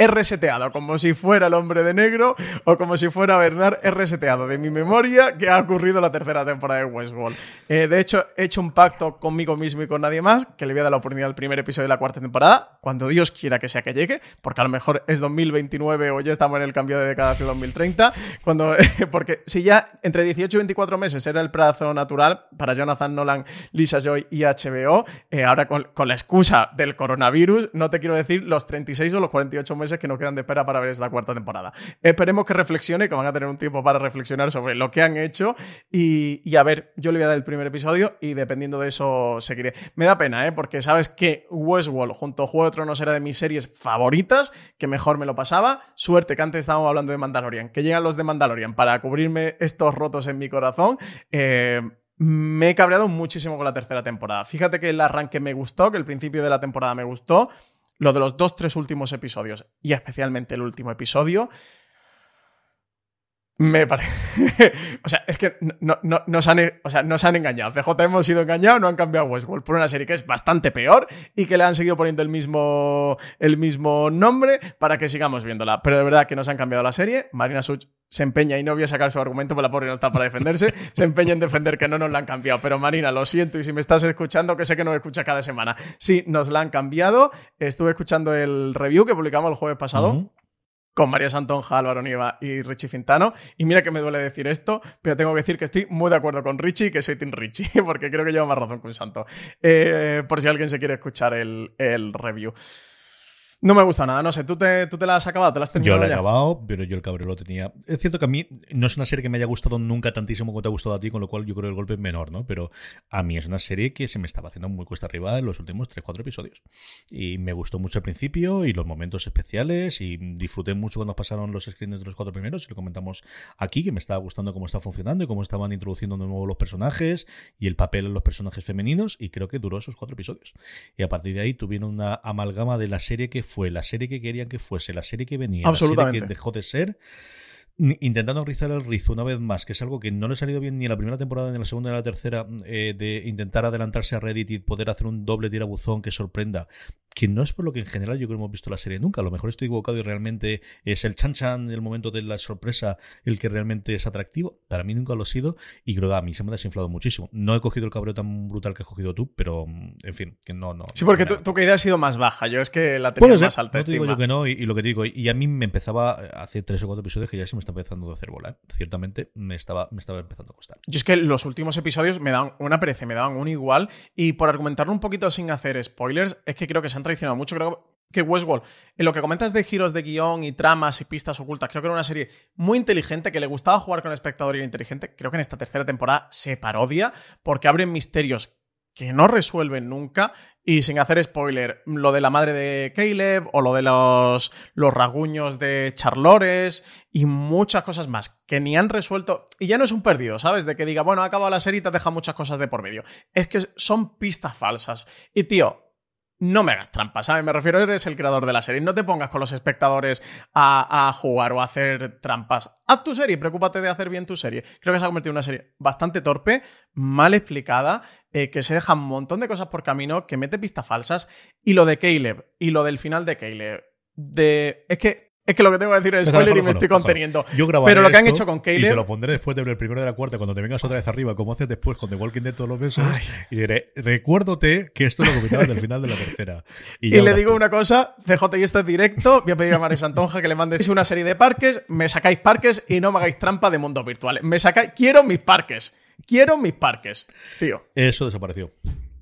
he reseteado, como si fuera el hombre de negro o como si fuera Bernard, he reseteado de mi memoria que ha ocurrido la tercera temporada de Westworld. Eh, de hecho, he hecho un pacto conmigo mismo y con nadie más, que le voy a dar la oportunidad al primer episodio de la cuarta temporada, cuando Dios quiera que sea que llegue, porque a lo mejor es 2029 o ya estamos en el cambio de década hacia 2030, cuando, [laughs] porque si ya entre 18 y 24 meses era el plazo natural para Jonathan Nolan, Lisa Joy y HBO, eh, ahora con, con la excusa del coronavirus, no te quiero decir los 36 o los 48 meses que nos quedan de espera para ver esta cuarta temporada. Esperemos que reflexione, que van a tener un tiempo para reflexionar sobre lo que han hecho y, a ver, yo le voy a dar el primer episodio y dependiendo de eso seguiré. Me da pena, ¿eh? Porque sabes que Westworld junto a Juego de Tronos era de mis series favoritas, que mejor me lo pasaba. Suerte que antes estábamos hablando de Mandalorian, que llegan los de Mandalorian para cubrirme estos rotos en mi corazón. Eh, me he cabreado muchísimo con la tercera temporada. Fíjate que el arranque me gustó, que el principio de la temporada me gustó, lo de los dos, tres últimos episodios, y especialmente el último episodio, Me parece. [laughs] o sea, es que no, no, nos han, o sea, han engañado. CJ hemos sido engañados, no han cambiado Westworld por una serie que es bastante peor y que le han seguido poniendo el mismo, el mismo nombre para que sigamos viéndola. Pero de verdad que nos han cambiado la serie. Marina Such se empeña, y no voy a sacar su argumento, porque la pobre no está para defenderse, se empeña en defender que no nos la han cambiado. Pero Marina, lo siento, y si me estás escuchando, que sé que no me escucha cada semana. Sí, nos la han cambiado. Estuve escuchando el review que publicamos el jueves pasado con María Santonja, Álvaro Nieva y Richie Fintano. Y mira que me duele decir esto, pero tengo que decir que estoy muy de acuerdo con Richie y que soy Team Richie, [laughs] porque creo que lleva más razón que un santo. Eh, por si alguien se quiere escuchar el, el review. No me gusta nada, no sé, ¿tú te, tú te la has acabado? ¿Te la has terminado? Yo la he ya? acabado, pero yo el cabrón lo tenía. Es cierto que a mí no es una serie que me haya gustado nunca tantísimo como te ha gustado a ti, con lo cual yo creo que el golpe es menor, ¿no? Pero a mí es una serie que se me estaba haciendo muy cuesta arriba en los últimos 3-4 episodios. Y me gustó mucho al principio y los momentos especiales y disfruté mucho cuando pasaron los screens de los cuatro primeros y lo comentamos aquí, que me estaba gustando cómo está funcionando y cómo estaban introduciendo de nuevo los personajes y el papel en los personajes femeninos y creo que duró esos cuatro episodios. Y a partir de ahí tuvieron una amalgama de la serie que fue, la serie que querían que fuese, la serie que venía, la serie que dejó de ser, intentando rizar el rizo una vez más, que es algo que no le ha salido bien ni en la primera temporada ni en la segunda ni en la tercera, eh, de intentar adelantarse a Reddit y poder hacer un doble tirabuzón que sorprenda, que no es por lo que en general yo creo que hemos visto la serie nunca. A lo mejor estoy equivocado y realmente es el chan chan, el momento de la sorpresa, el que realmente es atractivo. Para mí nunca lo ha sido y creo que a mí se me ha desinflado muchísimo. No he cogido el cabreo tan brutal que has cogido tú, pero mm, en fin, que no, no. Sí, porque no tu, tu caída ha sido más baja. Yo es que la tenía más alta no te digo yo que no, y, y lo que te digo, y a mí me empezaba, hace tres o cuatro episodios que ya se me está empezando a hacer bola, ¿eh? ciertamente me estaba, me estaba empezando a costar. Yo es que los últimos episodios me dan una pereza, me daban un igual. Y por argumentarlo un poquito sin hacer spoilers, es que creo que se han traicionado mucho. Creo que Westworld, en lo que comentas de giros de guion y tramas y pistas ocultas, creo que era una serie muy inteligente, que le gustaba jugar con el espectador y era inteligente. Creo que en esta tercera temporada se parodia porque abren misterios que no resuelven nunca. Y sin hacer spoiler, lo de la madre de Caleb o lo de los, los rasguños de Charlores y muchas cosas más que ni han resuelto. Y ya no es un perdido, ¿sabes? De que diga, bueno, ha acabado la serie y te deja muchas cosas de por medio. Es que son pistas falsas. Y tío, no me hagas trampas, ¿sabes? Me refiero, eres el creador de la serie. No te pongas con los espectadores a, jugar o a hacer trampas. Haz tu serie, preocúpate de hacer bien tu serie. Creo que se ha convertido en una serie bastante torpe, mal explicada, eh, que se deja un montón de cosas por camino, que mete pistas falsas. Y lo de Caleb, y lo del final de Caleb. De. Es que. Es que lo que tengo que decir es spoiler y me estoy conteniendo. Yo Pero lo que han hecho con Y te Caleb. lo pondré después de ver el primero de la cuarta, cuando te vengas otra vez arriba, como haces después con The Walking Dead todos los meses. Y diré, recuérdate que esto lo comentabas del final de la tercera. [laughs] Y, le digo una cosa, CJ, y esto es directo, voy a pedir a María Santonja que le mandéis [laughs] una serie de parques, me sacáis parques y no me hagáis trampa de mundos virtuales. Me sacáis, quiero mis parques, quiero mis parques, tío. Eso desapareció.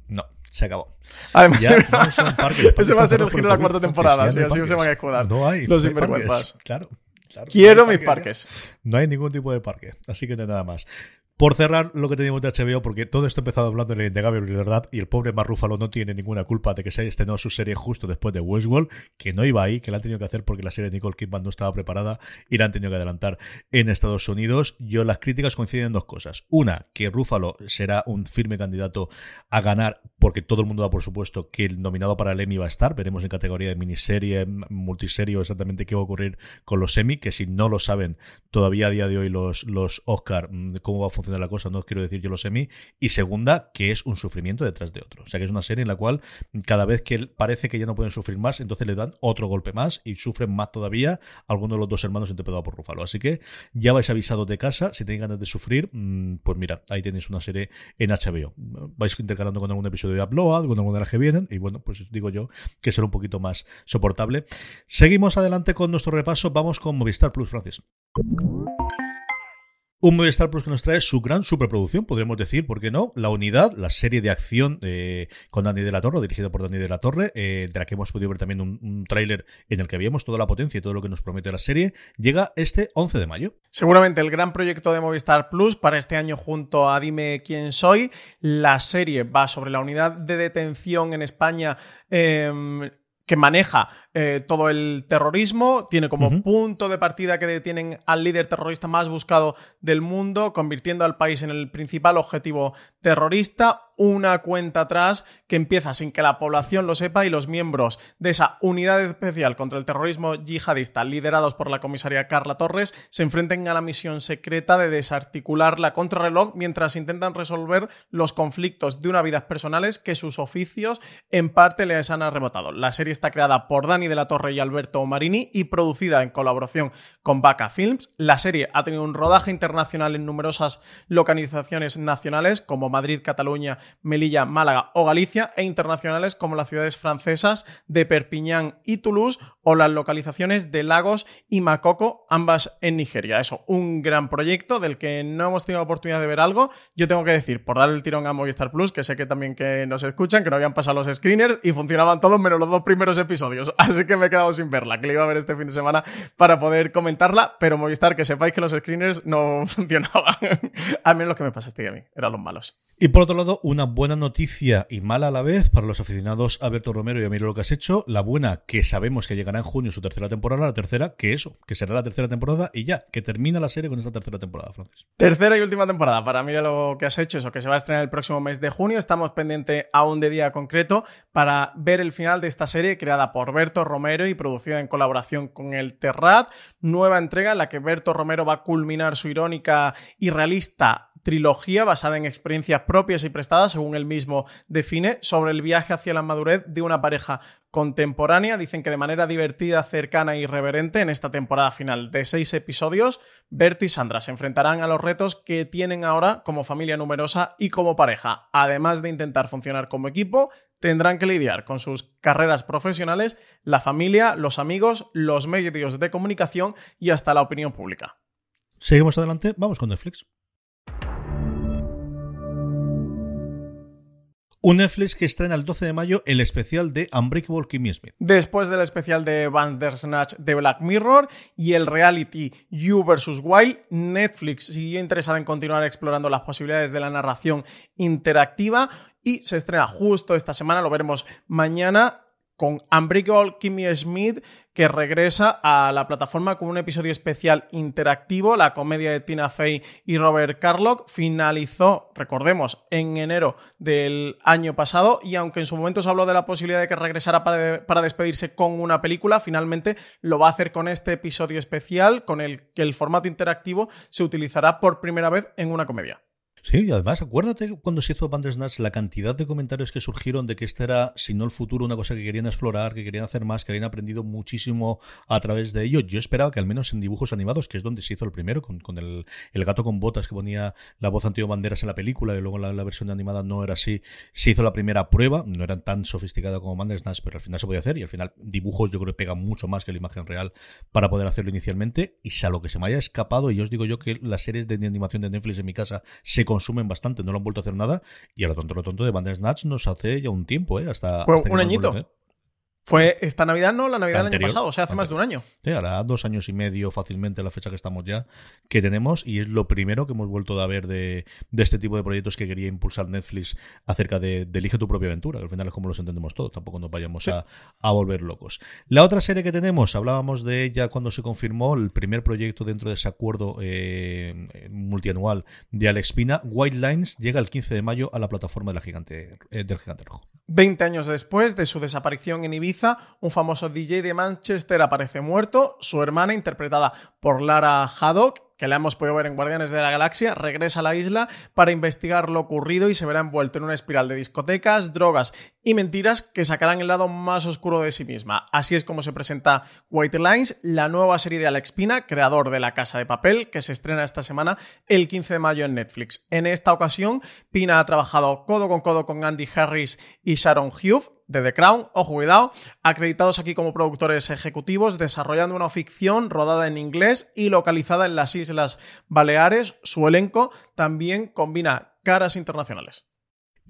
No, se acabó. Además, Ya no son parques, parques ese va a ser el giro de la cuarta temporada, hay así se van a parques. escudar. No hay. Los no sinvergüenzas. parques. Claro. claro, Quiero no mis parques ya. parques. No hay ningún tipo de parque, así que nada más. Por cerrar lo que teníamos de HBO, porque todo esto ha empezado hablando en el Innegable verdad, y el pobre Mark Ruffalo no tiene ninguna culpa de que se haya estrenado su serie justo después de Westworld, que no iba ahí, que la han tenido que hacer porque la serie de Nicole Kidman no estaba preparada y la han tenido que adelantar en Estados Unidos. Yo las críticas coinciden en dos cosas. Una, que Ruffalo será un firme candidato a ganar, porque todo el mundo da por supuesto que el nominado para el Emmy va a estar. Veremos en categoría de miniserie, multiserie exactamente qué va a ocurrir con los Emmy, que si no lo saben todavía a día de hoy los, los Oscar, mm, cómo va a funcionar la cosa, no quiero decir yo los Emmy. Y segunda, que es un sufrimiento detrás de otro. O sea, que es una serie en la cual cada vez que parece que ya no pueden sufrir más, entonces le dan otro golpe más y sufren más todavía algunos de los dos hermanos interpretados por Rufalo. Así que ya vais avisados de casa, si tenéis ganas de sufrir, mm, pues mira, ahí tenéis una serie en HBO. Vais intercalando con algún episodio de Upload, con alguna de las que vienen, y bueno, pues digo yo que será un poquito más soportable. Seguimos adelante con nuestro repaso, vamos con Movistar Plus, Francis. Un Movistar Plus que nos trae su gran superproducción, podríamos decir, ¿por qué no? La Unidad, la serie de acción eh, con Dani de la Torre, dirigida por Dani de la Torre, eh, de la que hemos podido ver también un, un tráiler en el que veíamos toda la potencia y todo lo que nos promete la serie, llega este 11 de mayo. Seguramente el gran proyecto de Movistar Plus para este año junto a Dime quién soy. La serie va sobre la unidad de detención en España. eh, que maneja eh, todo el terrorismo, tiene como punto de partida que detienen al líder terrorista más buscado del mundo, convirtiendo al país en el principal objetivo terrorista. una cuenta atrás que empieza sin que la población lo sepa y los miembros de esa unidad especial contra el terrorismo yihadista liderados por la comisaria Carla Torres se enfrenten a la misión secreta de desarticular la contrarreloj mientras intentan resolver los conflictos de una vida personales que sus oficios en parte les han arrebatado. La serie está creada por Dani de la Torre y Alberto Marini y producida en colaboración con Vaca Films. La serie ha tenido un rodaje internacional en numerosas localizaciones nacionales como Madrid, Cataluña, Melilla, Málaga o Galicia e internacionales como las ciudades francesas de Perpiñán y Toulouse o las localizaciones de Lagos y Makoko, ambas en Nigeria. Eso, un gran proyecto del que no hemos tenido oportunidad de ver algo. Yo tengo que decir, por dar el tirón a Movistar Plus, que sé que también que nos escuchan, que no habían pasado los screeners y funcionaban todos menos los dos primeros episodios. [laughs] que me he quedado sin verla, que le iba a ver este fin de semana para poder comentarla, pero Movistar, que sepáis que los screeners no [laughs] funcionaban. Al menos lo que me pasaste a mí, eran los malos. Y por otro lado, una buena noticia y mala a la vez para los aficionados a Berto Romero y a Miro lo que has hecho. La buena, que sabemos que llegará en junio su tercera temporada. La tercera, que eso, que será la tercera temporada y ya, que termina la serie con esta tercera temporada, Francis. Tercera y última temporada. Para Mira lo que has hecho, eso, que se va a estrenar el próximo mes de junio. Estamos pendientes aún de día concreto para ver el final de esta serie creada por Berto Romero y producida en colaboración con el Terrat. Nueva entrega en la que Berto Romero va a culminar su irónica y realista trilogía basada en experiencias propias y prestadas, según él mismo define, sobre el viaje hacia la madurez de una pareja contemporánea. Dicen que de manera divertida, cercana e irreverente, en esta temporada final de seis episodios, Berto y Sandra se enfrentarán a los retos que tienen ahora como familia numerosa y como pareja. Además de intentar funcionar como equipo, tendrán que lidiar con sus carreras profesionales, la familia, los amigos, los medios de comunicación y hasta la opinión pública. Seguimos adelante, vamos con Netflix. Un Netflix que estrena el 12 de mayo el especial de Unbreakable Kimmy Smith. Después del especial de Bandersnatch de Black Mirror y el reality You vs. Wild, Netflix siguió interesada en continuar explorando las posibilidades de la narración interactiva y se estrena justo esta semana, lo veremos mañana, con Unbreakable Kimmy Smith, que regresa a la plataforma con un episodio especial interactivo. La comedia de Tina Fey y Robert Carlock finalizó, recordemos, en enero del año pasado. Y aunque en su momento se habló de la posibilidad de que regresara para, para despedirse con una película, finalmente lo va a hacer con este episodio especial, con el que el formato interactivo se utilizará por primera vez en una comedia. Sí, y además, acuérdate cuando se hizo Bandersnatch la cantidad de comentarios que surgieron de que este era, si no el futuro, una cosa que querían explorar, que querían hacer más, que habían aprendido muchísimo a través de ello. Yo esperaba que al menos en dibujos animados, que es donde se hizo el primero, con, con el, el, gato con botas que ponía la voz Antonio Banderas en la película y luego la, versión animada no era así, se hizo la primera prueba, no era tan sofisticada como Bandersnatch, pero al final se podía hacer y al final dibujos yo creo que pegan mucho más que la imagen real para poder hacerlo inicialmente y salvo que se me haya escapado y yo os digo yo que las series de animación de Netflix en mi casa se consumen bastante, no lo han vuelto a hacer nada. Y a lo tonto, lo tonto de Bandersnatch nos hace ya un tiempo, ¿eh? Hasta, hasta un añito. Fue esta Navidad, no, la Navidad del año pasado, o sea, hace más de un año. Sí, hará dos años y medio fácilmente la fecha que estamos ya, que tenemos, y es lo primero que hemos vuelto a ver de, de este tipo de proyectos que quería impulsar Netflix acerca de, de, Elige tu propia aventura, que al final es como los entendemos todos, tampoco nos vayamos sí. a, a, volver locos. La otra serie que tenemos, hablábamos de ella cuando se confirmó el primer proyecto dentro de ese acuerdo eh, multianual de Alex Pina, White Lines, llega el 15 de mayo a la plataforma de la gigante, eh, del Gigante Rojo. 20 años después de su desaparición en Ibiza, un famoso DJ de Manchester aparece muerto, su hermana, interpretada por Lara Haddock, que la hemos podido ver en Guardianes de la Galaxia, regresa a la isla para investigar lo ocurrido y se verá envuelto en una espiral de discotecas, drogas y mentiras que sacarán el lado más oscuro de sí misma. Así es como se presenta White Lines, la nueva serie de Alex Pina, creador de La Casa de Papel, que se estrena esta semana el 15 de mayo en Netflix. En esta ocasión, Pina ha trabajado codo con codo con Andy Harris y Sharon Hughes, de The Crown, ojo cuidado, acreditados aquí como productores ejecutivos, desarrollando una ficción rodada en inglés y localizada en las Islas Baleares. Su elenco también combina caras internacionales.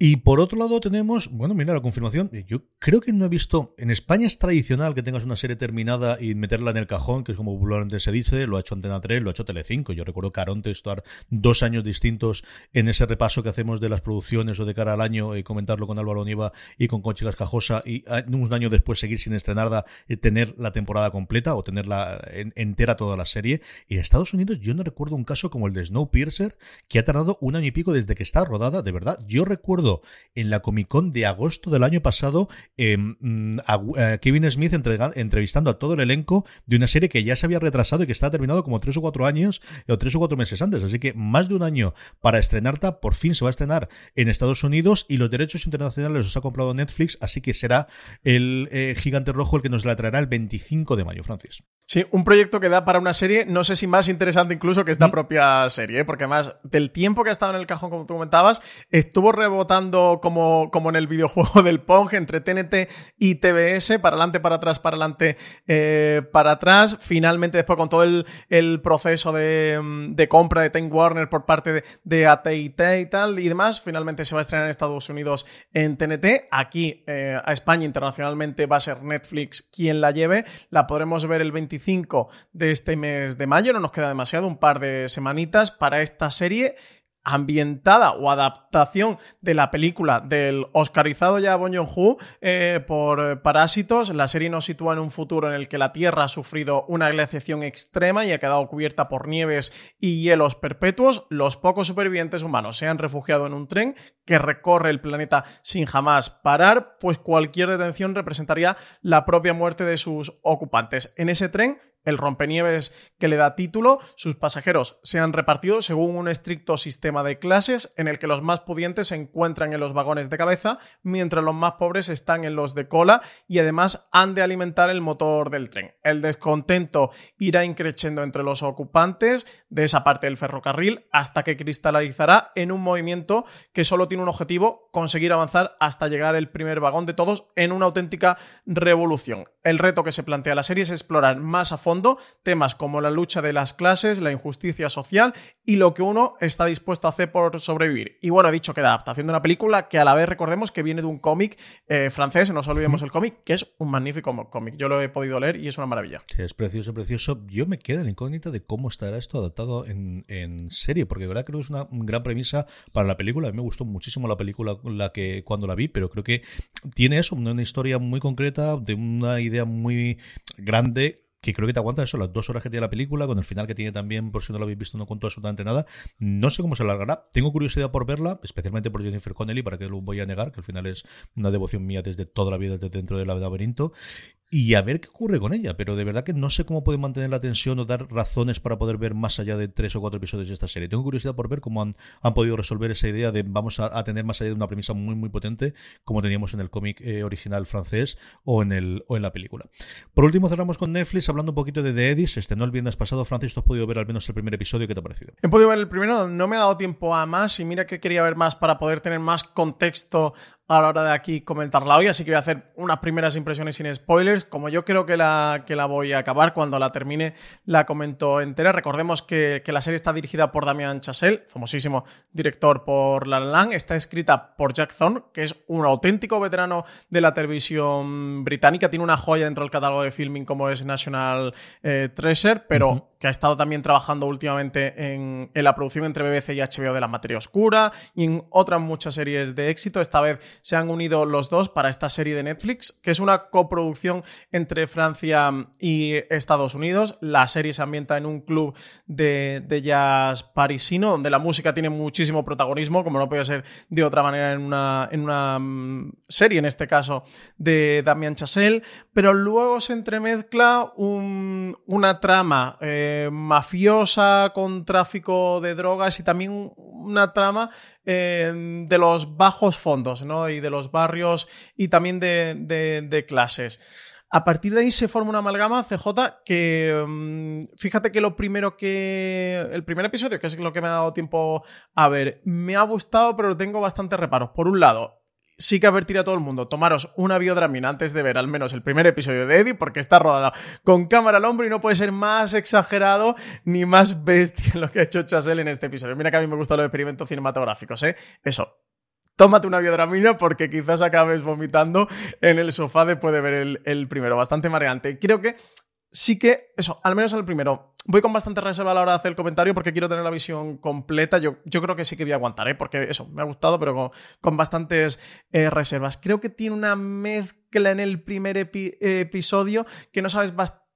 Y por otro lado tenemos, bueno, mira la confirmación, yo creo que no he visto, en España es tradicional que tengas una serie terminada y meterla en el cajón, que es como popularmente se dice, lo ha hecho Antena 3, lo ha hecho Telecinco, yo recuerdo Caronte estar dos años distintos en ese repaso que hacemos de las producciones o de cara al año y comentarlo con Álvaro Niva y con Conchi Cascajosa y un año después seguir sin estrenarla y tener la temporada completa o tenerla en, entera toda la serie. Y en Estados Unidos yo no recuerdo un caso como el de Snowpiercer que ha tardado un año y pico desde que está rodada, de verdad, yo recuerdo en la Comic Con de agosto del año pasado, em, mm, a, a Kevin Smith entrevistando a todo el elenco de una serie que ya se había retrasado y que está terminado como tres o cuatro años o tres o cuatro meses antes. Así que más de un año para estrenarla, por fin se va a estrenar en Estados Unidos y los derechos internacionales los ha comprado Netflix, así que será el eh, gigante rojo el que nos la traerá el 25 de mayo, Francis. Sí, un proyecto que da para una serie, no sé si más interesante incluso que esta propia serie, porque además del tiempo que ha estado en el cajón, como tú comentabas, estuvo rebotando como, como en el videojuego [laughs] del Pong entre TNT y TBS, para adelante, para atrás, para adelante, eh, para atrás. Finalmente, después con todo el, el proceso de, mm, de compra de Time Warner por parte de, de AT&T y tal y demás, finalmente se va a estrenar en Estados Unidos en TNT. Aquí eh, a España internacionalmente va a ser Netflix quien la lleve. La podremos ver el 25 de este mes de mayo. No nos queda demasiado, un par de semanitas para esta serie ambientada o adaptación de la película del oscarizado ya Bong Joon-ho eh, por eh, Parásitos. La serie nos sitúa en un futuro en el que la Tierra ha sufrido una glaciación extrema y ha quedado cubierta por nieves y hielos perpetuos. Los pocos supervivientes humanos se han refugiado en un tren que recorre el planeta sin jamás parar, pues cualquier detención representaría la propia muerte de sus ocupantes. En ese tren el rompenieves que le da título, sus pasajeros se han repartido según un estricto sistema de clases en el que los más pudientes se encuentran en los vagones de cabeza, mientras los más pobres están en los de cola y además han de alimentar el motor del tren. El descontento irá increciendo entre los ocupantes de esa parte del ferrocarril hasta que cristalizará en un movimiento que solo tiene un objetivo, conseguir avanzar hasta llegar el primer vagón de todos en una auténtica revolución. El reto que se plantea la serie es explorar más a fondo temas como la lucha de las clases, la injusticia social y lo que uno está dispuesto a hacer por sobrevivir. Y bueno, he dicho que la adaptación de una película que a la vez recordemos que viene de un cómic eh, francés, no nos olvidemos el cómic, que es un magnífico cómic. Yo lo he podido leer y es una maravilla. Es precioso, precioso. Yo me quedo en incógnita de cómo estará esto adaptado en, en serie, porque de verdad creo que es una gran premisa para la película. A mí me gustó muchísimo la película la que cuando la vi, pero creo que tiene eso, una historia muy concreta, de una idea muy grande que creo que te aguanta eso, las dos horas que tiene la película, con el final que tiene también, por si no lo habéis visto, no cuento absolutamente nada. No sé cómo se alargará. Tengo curiosidad por verla, especialmente por Jennifer Connelly, para que lo voy a negar, que al final es una devoción mía desde toda la vida, desde dentro del laberinto. Y a ver qué ocurre con ella, pero de verdad que no sé cómo puede mantener la tensión o dar razones para poder ver más allá de tres o cuatro episodios de esta serie. Tengo curiosidad por ver cómo han, han podido resolver esa idea de vamos a, tener más allá de una premisa muy muy potente como teníamos en el cómic eh, original francés o en, el, o en la película. Por último cerramos con Netflix hablando un poquito de The Eddies. Este no el viernes pasado, Francis, tú has podido ver al menos el primer episodio. ¿Qué te ha parecido? He podido ver el primero, no me ha dado tiempo a más y mira que quería ver más para poder tener más contexto a la hora de aquí comentarla hoy, así que voy a hacer unas primeras impresiones sin spoilers. Como yo creo que la, que la voy a acabar, cuando la termine la comento entera. Recordemos que, que la serie está dirigida por Damian Chazelle, famosísimo director por La La Land. Está escrita por Jack Thorne, que es un auténtico veterano de la televisión británica. Tiene una joya dentro del catálogo de filming como es National eh, Treasure, pero... Uh -huh que ha estado también trabajando últimamente en, en, la producción entre BBC y HBO de La Materia Oscura y en otras muchas series de éxito. Esta vez se han unido los dos para esta serie de Netflix, que es una coproducción entre Francia y Estados Unidos. La serie se ambienta en un club de, de jazz parisino, donde la música tiene muchísimo protagonismo, como no puede ser de otra manera en una, en una serie, en este caso, de Damien Chazelle, pero luego se entremezcla un, una trama. Eh, mafiosa con tráfico de drogas y también una trama eh, de los bajos fondos ¿no? y de los barrios y también de, clases. A partir de ahí se forma una amalgama CJ que um, fíjate que lo primero que el primer episodio que es lo que me ha dado tiempo a ver me ha gustado pero tengo bastantes reparos. Por un lado sí que advertir a todo el mundo, tomaros una biodramina antes de ver al menos el primer episodio de Eddie, porque está rodada con cámara al hombro y no puede ser más exagerado ni más bestia lo que ha hecho Chazelle en este episodio. Mira que a mí me gustan los experimentos cinematográficos, ¿eh? Eso. Tómate una biodramina porque quizás acabes vomitando en el sofá después de ver el, el primero. Bastante mareante. Creo que sí que, eso, al menos al primero, voy con bastante reserva a la hora de hacer el comentario porque quiero tener la visión completa. Yo, yo creo que sí que voy a aguantar, ¿eh? porque eso, me ha gustado, pero con, con bastantes eh, reservas. Creo que tiene una mezcla en el primer epi episodio que no sabes bastante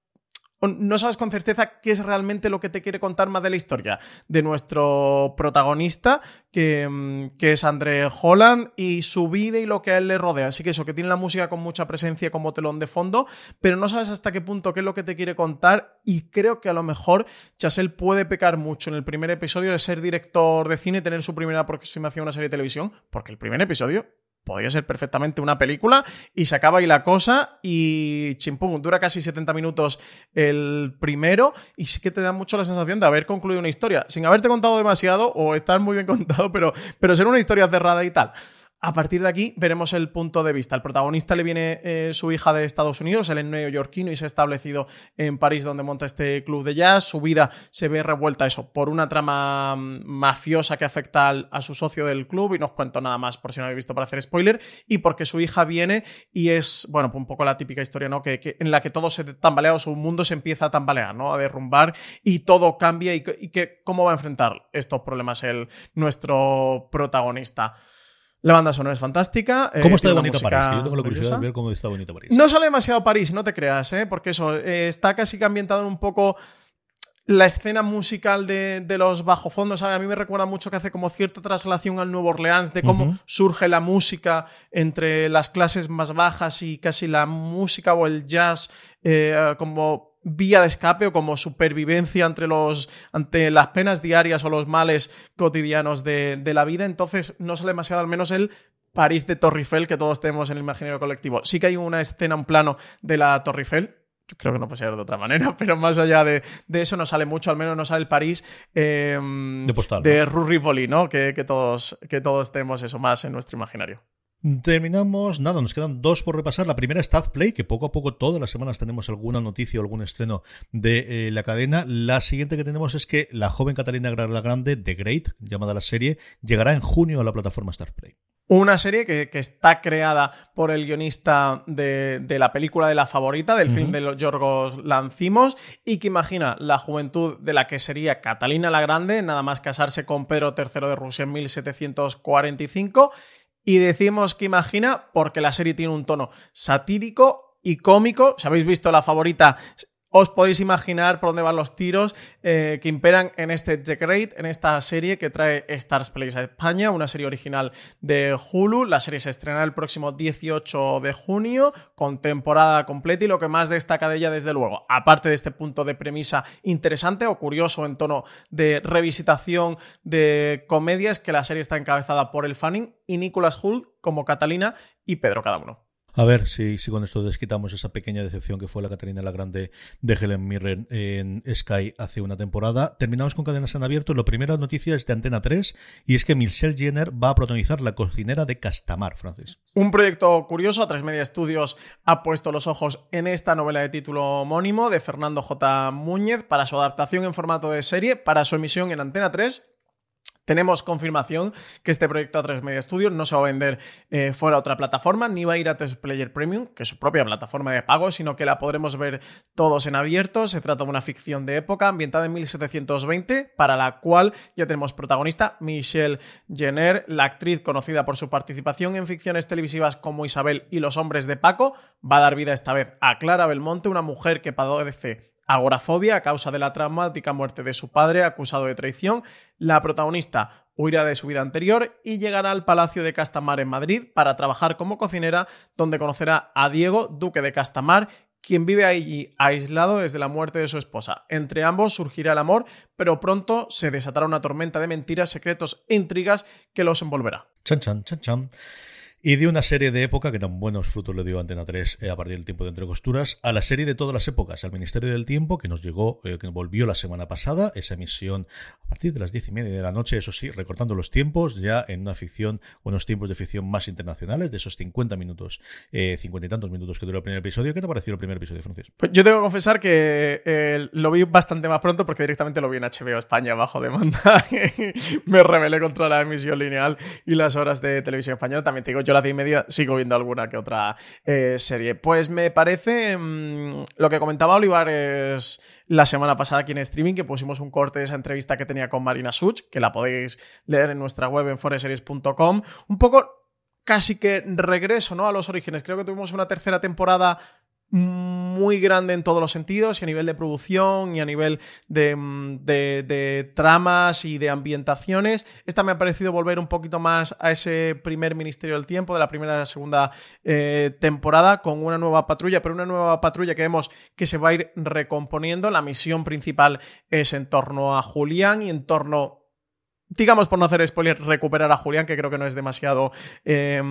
no sabes con certeza qué es realmente lo que te quiere contar más de la historia de nuestro protagonista, que, mm, es André Holland, y su vida y lo que a él le rodea. Así que eso, que tiene la música con mucha presencia como telón de fondo, pero no sabes hasta qué punto qué es lo que te quiere contar, y creo que a lo mejor Chasel puede pecar mucho en el primer episodio de ser director de cine y tener su primera aproximación a una serie de televisión, porque el primer episodio podría ser perfectamente una película y se acaba ahí la cosa y chimpum, dura casi 70 minutos el primero y sí que te da mucho la sensación de haber concluido una historia, sin haberte contado demasiado o estar muy bien [laughs] contado, pero, pero ser una historia cerrada y tal. A partir de aquí veremos el punto de vista. El protagonista le viene eh, su hija de Estados Unidos, él es neoyorquino y se ha establecido en París donde monta este club de jazz. Su vida se ve revuelta eso por una trama mm, mafiosa que afecta a su socio del club y no os cuento nada más por si no habéis visto para hacer spoiler y porque su hija viene y es, bueno, un poco la típica historia, ¿no? Que, en la que todo se tambalea o su mundo se empieza a tambalear, ¿no? A derrumbar y todo cambia y, que cómo va a enfrentar estos problemas el, nuestro protagonista. La banda sonora es fantástica. Eh, ¿Cómo está de bonito París? yo tengo la curiosidad de ver cómo está bonito París. No sale demasiado París, no te creas, ¿eh? porque eso eh, está casi que ambientado un poco la escena musical de, los bajofondos, A mí me recuerda mucho que hace como cierta traslación al Nuevo Orleans de cómo surge la música entre las clases más bajas y casi la música o el jazz eh, como vía de escape o como supervivencia entre los, ante las penas diarias o los males cotidianos de, la vida. Entonces no sale demasiado, al menos el París de Torrifel que todos tenemos en el imaginario colectivo. Sí que hay una escena, un plano de la Torrifel, creo que no puede ser de otra manera, [laughs] pero más allá de, eso no sale mucho, al menos no sale el París em, de, postal, de Rivoli, ¿no? Que, todos, que todos tenemos eso más en nuestro imaginario. Terminamos, nada, nos quedan dos por repasar. La primera es Play, que poco a poco todas las semanas tenemos alguna noticia o algún estreno de eh, la cadena. La siguiente que tenemos es que la joven Catalina Grande, The Great, llamada la serie, llegará en junio a la plataforma Play. Una serie que, está creada por el guionista de, la película de la favorita, del film de los Yorgos Lancimos, y que imagina la juventud de la que sería Catalina la Grande, nada más casarse con Pedro III de Rusia en 1745 y decimos que imagina porque la serie tiene un tono satírico y cómico. Si habéis visto la favorita, os podéis imaginar por dónde van los tiros eh, que imperan en este The Great, en esta serie que trae Stars Place a España, una serie original de Hulu. La serie se estrena el próximo 18 de junio, con temporada completa y lo que más destaca de ella, desde luego, aparte de este punto de premisa interesante o curioso en tono de revisitación de comedia, es que la serie está encabezada por el Fanning y Nicholas Hoult como Catalina y Pedro cada uno. A ver si, si con esto desquitamos esa pequeña decepción que fue la Catarina la Grande de Helen Mirren en Sky hace una temporada. Terminamos con cadenas en abierto. Lo primero noticia es de Antena 3 y es que Michelle Jenner va a protagonizar La cocinera de Castamar, Francis. Un proyecto curioso. Tres Media Studios ha puesto los ojos en esta novela de título homónimo de Fernando J. Múñez para su adaptación en formato de serie, para su emisión en Antena 3 tenemos confirmación que este proyecto A3 Media Studios no se va a vender eh, fuera a otra plataforma, ni va a ir a 3 Player Premium, que es su propia plataforma de pago, sino que la podremos ver todos en abierto. Se trata de una ficción de época ambientada en 1720, para la cual ya tenemos protagonista Michelle Jenner, la actriz conocida por su participación en ficciones televisivas como Isabel y Los Hombres de Paco, va a dar vida esta vez a Clara Belmonte, una mujer que padece agorafobia a causa de la traumática muerte de su padre acusado de traición, la protagonista huirá de su vida anterior y llegará al Palacio de Castamar en Madrid para trabajar como cocinera, donde conocerá a Diego, duque de Castamar, quien vive allí aislado desde la muerte de su esposa. Entre ambos surgirá el amor, pero pronto se desatará una tormenta de mentiras, secretos e intrigas que los envolverá. Chan, chan, chan, chan. Y de una serie de época que tan buenos frutos le dio Antena 3 eh, a partir del tiempo de entre costuras, a la serie de todas las épocas, al Ministerio del Tiempo, que nos llegó, eh, que volvió la semana pasada, esa emisión a partir de las diez y media de la noche, eso sí, recortando los tiempos, ya en una ficción, unos tiempos de ficción más internacionales, de esos 50 minutos, eh, 50 y tantos minutos que duró el primer episodio. ¿Qué te ha parecido el primer episodio, Francis? Pues yo tengo que confesar que eh, lo vi bastante más pronto porque directamente lo vi en HBO España bajo demanda. [laughs] Me rebelé contra la emisión lineal y las horas de televisión española. También digo, yo y media sigo viendo alguna que otra eh, serie. Pues me parece mm, lo que comentaba Olivar es la semana pasada aquí en streaming, que pusimos un corte de esa entrevista que tenía con Marina Such, que la podéis leer en nuestra web en foreseries.com. Un poco casi que regreso ¿no? a los orígenes. Creo que tuvimos una tercera temporada muy grande en todos los sentidos, y a nivel de producción, y a nivel de, mm, de- de tramas y de ambientaciones. Esta me ha parecido volver un poquito más a ese primer Ministerio del Tiempo de la primera y la segunda eh, temporada, con una nueva patrulla, pero una nueva patrulla que vemos que se va a ir recomponiendo. La misión principal es en torno a Julián y en torno digamos por no hacer spoiler, recuperar a Julián, que creo que no es demasiado eh,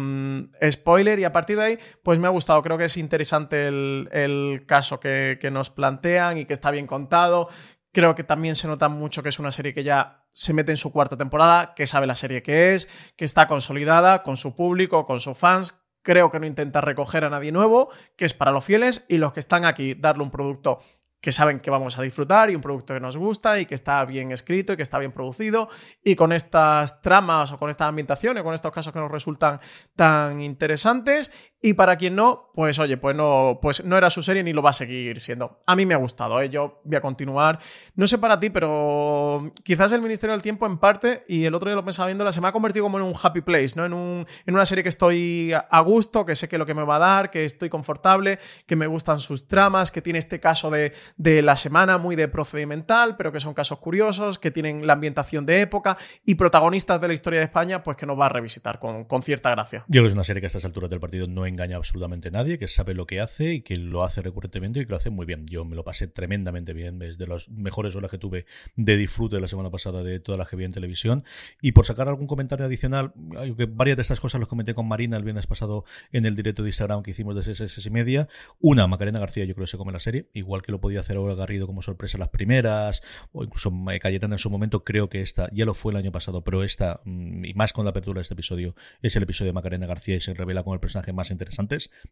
spoiler. Y a partir de ahí, pues me ha gustado. Creo que es interesante el, el caso que, que nos plantean y que está bien contado. Creo que también se nota mucho que es una serie que ya se mete en su cuarta temporada, que sabe la serie que es, que está consolidada con su público, con sus fans. Creo que no intenta recoger a nadie nuevo, que es para los fieles y los que están aquí, darle un producto que saben que vamos a disfrutar y un producto que nos gusta y que está bien escrito y que está bien producido. Y con estas tramas o con esta ambientación o con estos casos que nos resultan tan interesantes y para quien no, pues oye, pues no, pues no era su serie ni lo va a seguir siendo. A mí me ha gustado, ¿eh? yo voy a continuar. No sé para ti, pero quizás el Ministerio del Tiempo en parte, y el otro día lo pensaba viéndola, se me ha convertido como en un happy place, ¿no? En, un, en una serie que estoy a gusto, que sé que lo que me va a dar, que estoy confortable, que me gustan sus tramas, que tiene este caso de, de la semana muy de procedimental, pero que son casos curiosos, que tienen la ambientación de época y protagonistas de la historia de España, pues que nos va a revisitar con, con cierta gracia. Yo creo que es una serie que a estas alturas del partido no engaña absolutamente nadie, que sabe lo que hace y que lo hace recurrentemente y que lo hace muy bien. Yo me lo pasé tremendamente bien, es de las mejores horas que tuve de disfrute la semana pasada de todas las que vi en televisión. Y por sacar algún comentario adicional, que varias de estas cosas los comenté con Marina el viernes pasado en el directo de Instagram que hicimos de 6 y media. Una, Macarena García, yo creo que se come la serie, igual que lo podía hacer ahora Garrido como sorpresa las primeras, o incluso Cayetana en su momento, creo que esta ya lo fue el año pasado, pero esta, mm, y más con la apertura de este episodio, es el episodio de Macarena García y se revela como el personaje más interesante,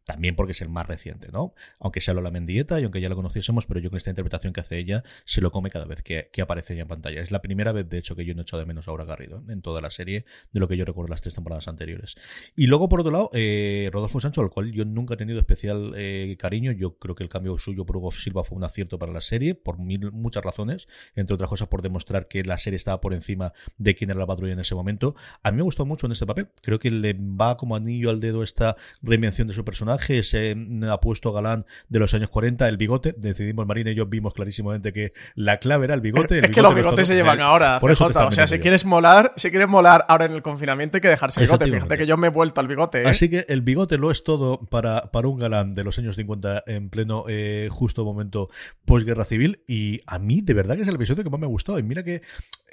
también porque es el más reciente, ¿no? Aunque sea Lola Mendieta y aunque ya la conociésemos, pero yo con esta interpretación que hace ella, se lo come cada vez que, aparece en pantalla. Es la primera vez, de hecho, que yo no he echado de menos a Aura Garrido en toda la serie, de lo que yo recuerdo las tres temporadas anteriores. Y luego, por otro lado, eh, Rodolfo Sancho, al cual yo nunca he tenido especial eh, cariño, yo creo que el cambio suyo por Hugo Silva fue un acierto para la serie, por mil, muchas razones, entre otras cosas por demostrar que la serie estaba por encima de quién era la patrulla en ese momento. A mí me gustó mucho en este papel, creo que le va como anillo al dedo esta reinvención de su personaje, ese apuesto galán de los años 40, el bigote, decidimos Marina y yo vimos clarísimamente que la clave era el bigote. El es que los bigote bigotes se llevan todo- ahora, Por eso O sea, si yo. quieres molar, si quieres molar ahora en el confinamiento hay que dejarse el bigote. Fíjate que yo me he vuelto al bigote, ¿eh? Así que el bigote lo es todo para, para un galán de los años 50 en pleno eh, justo momento posguerra civil. Y a mí, de verdad, que es el episodio que más me ha gustado. Y mira que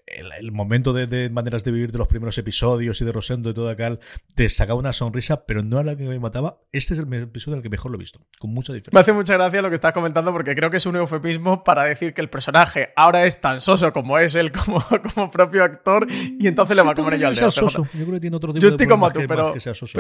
el, el momento de, de maneras de vivir de los primeros episodios y de Rosendo y todo acá te sacaba una sonrisa, pero no a la que me mataba. Este es el me- episodio en el que mejor lo he visto, con mucha Me diferencia. hace mucha gracia lo que estás comentando porque creo que es un eufemismo para decir que el personaje ahora es tan soso como es él como, [laughs] como propio actor y entonces le va a comer Yo yo al que dedo. Yo creo que tiene otro tipo Yo de estoy como problemas tú, que, pero- que sea soso.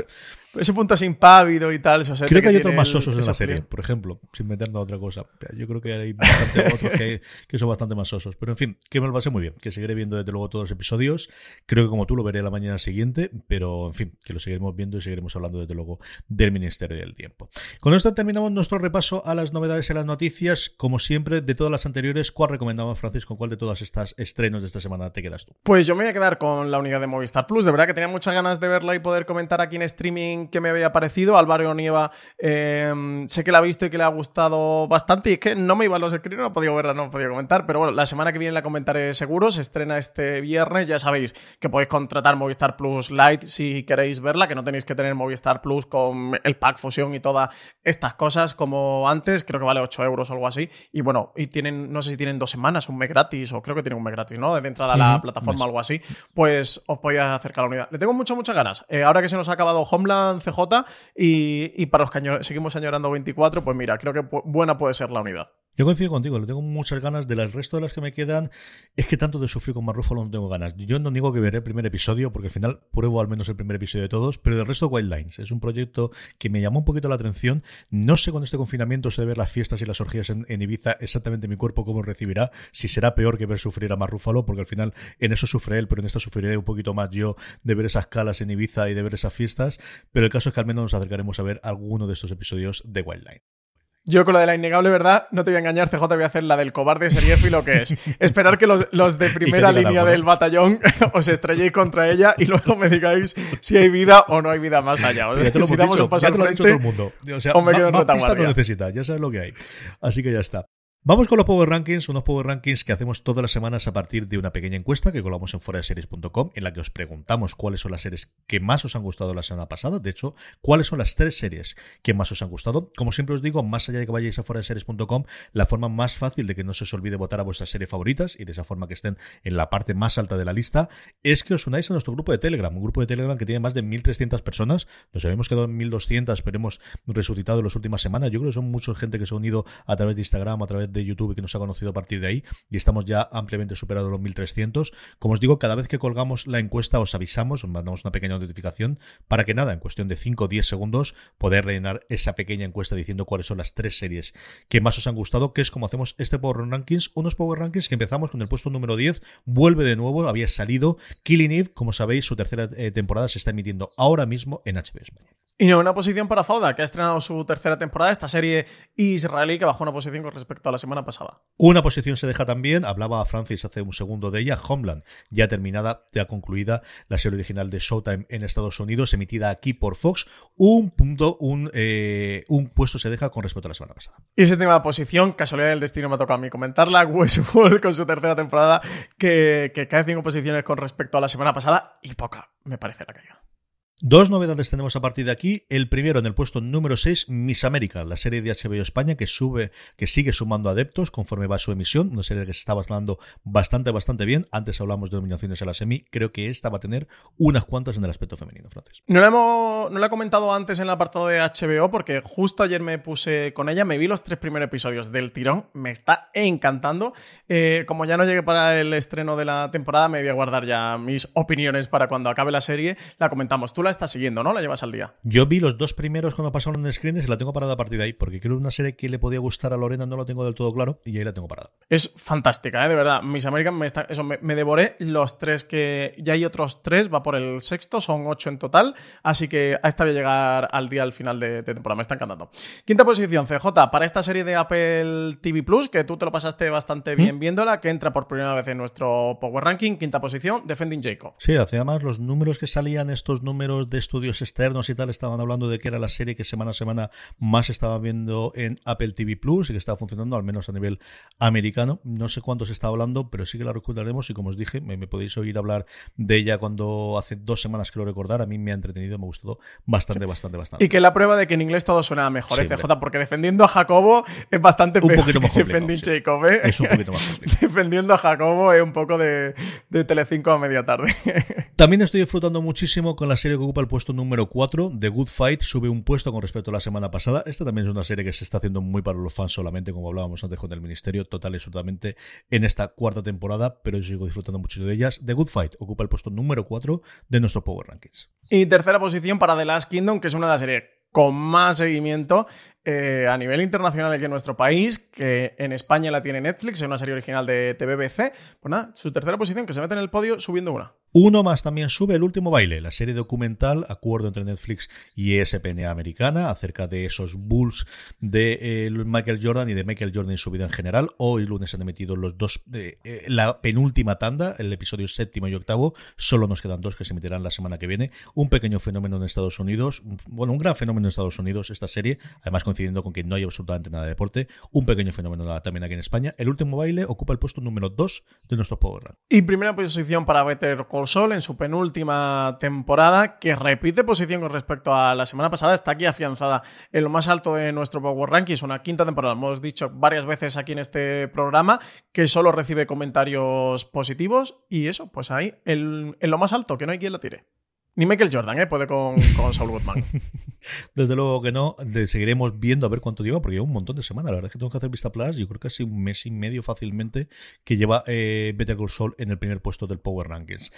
Ese punto así impávido y tal. Creo que hay tiene otros más el- sosos en esa la serie, serie. por ejemplo, sin meternos a otra cosa. Yo creo que hay bastante otros que, que son bastante más sosos. Pero en fin, que me lo pasé muy bien, que seguiré viendo desde luego todos los episodios. Creo que como tú lo veré la mañana siguiente, pero en fin, que lo seguiremos viendo y seguiremos hablando desde luego del Ministerio del Tiempo. Con esto terminamos nuestro repaso a las novedades y las noticias. Como siempre, de todas las anteriores, ¿cuál recomendamos, Francisco? ¿Cuál de todas estas estrenos de esta semana te quedas tú? Pues yo me voy a quedar con la unidad de Movistar Plus. De verdad que tenía muchas ganas de verla y poder comentar aquí en streaming qué me había parecido. Álvaro Nieva eh, sé que la ha visto y que le ha gustado bastante. Y es que no me iban los screens, no he podido verla, no he podido comentar. Pero bueno, la semana que viene la comentaré seguro. Se estrena este viernes. Ya sabéis que podéis contratar Movistar Plus Lite si queréis verla, que no tenéis que tener Movistar Plus con el pack fusión y todas estas cosas como antes. Creo que vale 8 euros o algo así. Y bueno, y tienen, no sé si tienen dos semanas, un mes gratis, o creo que tienen un mes gratis, ¿no? De entrada a la plataforma algo así. Pues os podéis acercar a la unidad. Le tengo muchas, muchas ganas. Eh, ahora que se nos ha acabado Homeland CJ y, y para los que seguimos añorando 24, pues mira, creo que buena puede ser la unidad. Yo coincido contigo, le tengo muchas ganas. Del resto de las que me quedan, es que tanto de sufrir con Marrúfalo no tengo ganas. Yo no digo que veré el primer episodio, porque al final pruebo al menos el primer episodio de todos, pero del resto Wild Lines. Es un proyecto que me llamó un poquito la atención. No sé con este confinamiento se de ver las fiestas y las orgías en, Ibiza exactamente mi cuerpo cómo recibirá. Si será peor que ver sufrir a Marrúfalo, porque al final en eso sufre él, pero en esta sufriré un poquito más yo de ver esas calas en Ibiza y de ver esas fiestas. Pero el caso es que al menos nos acercaremos a ver alguno de estos episodios de Wild. Yo con la de la innegable verdad, no te voy a engañar, CJ, voy a hacer la del cobarde lo que es. Esperar que los, los de [laughs] primera línea del batallón [laughs] os estrelléis contra ella y luego me digáis si hay vida o no hay vida más allá. O sea, si damos dicho, un paso ya te lo ha dicho todo el mundo. O sea, o me quedo en retaguardia. no necesita, ya sabes lo que hay. Así que ya está. Vamos con los Power Rankings, unos Power Rankings que hacemos todas las semanas a partir de una pequeña encuesta que colamos en foraseries.com en la que os preguntamos cuáles son las series que más os han gustado la semana pasada. De hecho, cuáles son las tres series que más os han gustado. Como siempre os digo, más allá de que vayáis a foraseries.com, la forma más fácil de que no se os olvide votar a vuestras series favoritas y de esa forma que estén en la parte más alta de la lista es que os unáis a nuestro grupo de Telegram, un grupo de Telegram que tiene más de 1.300 personas. Nos habíamos quedado en 1.200, pero hemos resucitado en las últimas semanas. Yo creo que son mucha gente que se ha unido a través de Instagram, a través de YouTube y que nos ha conocido a partir de ahí y estamos ya ampliamente superados los 1.300. Como os digo, cada vez que colgamos la encuesta os avisamos, os mandamos una pequeña notificación para que nada, en cuestión de 5 o 10 segundos, poder rellenar esa pequeña encuesta diciendo cuáles son las tres series que más os han gustado, que es como hacemos este Power Rankings, unos Power Rankings que empezamos con el puesto número 10, vuelve de nuevo, había salido Killing Eve, como sabéis, su tercera eh, temporada se está emitiendo ahora mismo en HBO España. Y no, una posición para Fauda, que ha estrenado su tercera temporada, esta serie israelí que bajó una posición con respecto a la semana pasada. Una posición se deja también, hablaba Francis hace un segundo de ella, Homeland, ya terminada, ya concluida, la serie original de Showtime en Estados Unidos, emitida aquí por Fox, un punto, un, eh, un puesto se deja con respecto a la semana pasada. Y séptima posición, casualidad del destino me toca a mí comentarla, [laughs] Westworld con su tercera temporada, que, que cae cinco posiciones con respecto a la semana pasada y poca, me parece la caída. Dos novedades tenemos a partir de aquí. El primero en el puesto número 6, Miss América, la serie de HBO España que sube, que sigue sumando adeptos conforme va su emisión. Una serie que se está basando bastante, bastante bien. Antes hablamos de nominaciones a la semi. Creo que esta va a tener unas cuantas en el aspecto femenino, Francis. No la, hemos, no la he comentado antes en el apartado de HBO porque justo ayer me puse con ella, me vi los tres primeros episodios del tirón, me está encantando. Eh, como ya no llegué para el estreno de la temporada, me voy a guardar ya mis opiniones para cuando acabe la serie. La comentamos. Tú la estás siguiendo, ¿no? La llevas al día. Yo vi los dos primeros cuando pasaron en screens y la tengo parada a partir de ahí, porque creo que una serie que le podía gustar a Lorena no lo tengo del todo claro y ahí la tengo parada. Es fantástica, ¿eh? de verdad. Miss American me está. Eso, me, me devoré los tres que. Ya hay otros tres, va por el sexto, son ocho en total. Así que a esta voy a llegar al día al final de, de temporada. Me está encantando. Quinta posición, CJ, para esta serie de Apple TV Plus, que tú te lo pasaste bastante bien viéndola, que entra por primera vez en nuestro Power Ranking. Quinta posición, Defending Jacob. Sí, además los números que salían, estos números de estudios externos y tal, estaban hablando de que era la serie que semana a semana más estaba viendo en Apple TV Plus y que estaba funcionando, al menos a nivel americano. No sé cuánto se está hablando, pero sí que la recordaremos y como os dije, me, me podéis oír hablar de ella cuando hace dos semanas que lo recordar. A mí me ha entretenido, me ha gustado bastante, bastante, bastante. Y que la prueba de que en inglés todo suena mejor, Sí, ¿eh, CJ? hombre. Porque defendiendo a Jacobo es bastante Un poquito más Defending sí. Jacob, ¿eh? Es un poquito más complicado. [laughs] defendiendo a Jacobo es un poco de, de Telecinco a media tarde. También estoy disfrutando muchísimo con la serie que ocupa el puesto número 4, The Good Fight, sube un puesto con respecto a la semana pasada. Esta también es una serie que se está haciendo muy para los fans solamente, como hablábamos antes con el Ministerio, total y absolutamente en esta cuarta temporada, pero yo sigo disfrutando mucho de ellas. The Good Fight ocupa el puesto número 4 de nuestro Power Rankings. y tercera posición para The Last Kingdom, que es una de las series con más seguimiento eh, a nivel internacional aquí en nuestro país, que en España la tiene Netflix, es una serie original de TVBC. Pues nada, su tercera posición, que se mete en el podio subiendo una. Uno más también sube El último baile, la serie documental, acuerdo entre Netflix y ESPN americana, acerca de esos Bulls de eh, Michael Jordan y de Michael Jordan y su vida en general. Hoy lunes han emitido los dos, eh, la penúltima tanda, el episodio séptimo y octavo. Solo nos quedan dos que se emitirán la semana que viene. Un pequeño fenómeno en Estados Unidos, un- bueno, un gran fenómeno en Estados Unidos esta serie, además coincidiendo con que no hay absolutamente nada de deporte. Un pequeño fenómeno también aquí en España. El último baile ocupa el puesto número 2 de nuestro Rank. Y primera posición para Better Call Saul en su penúltima temporada, que repite posición con respecto a la semana pasada. Está aquí afianzada en lo más alto de nuestro Power Ranking. Es una quinta temporada. Hemos dicho varias veces aquí en este programa que solo recibe comentarios positivos. Y eso, pues ahí, en, en lo más alto, que no hay quien la tire. Ni Michael Jordan, ¿eh? Puede con, con Saul Goodman. [laughs] Desde luego que no, seguiremos viendo a ver cuánto lleva, porque lleva un montón de semanas. La verdad es que tengo que hacer vista plus. Yo creo que casi un mes y medio fácilmente que lleva eh, Better Call Saul en el primer puesto del Power Rankings.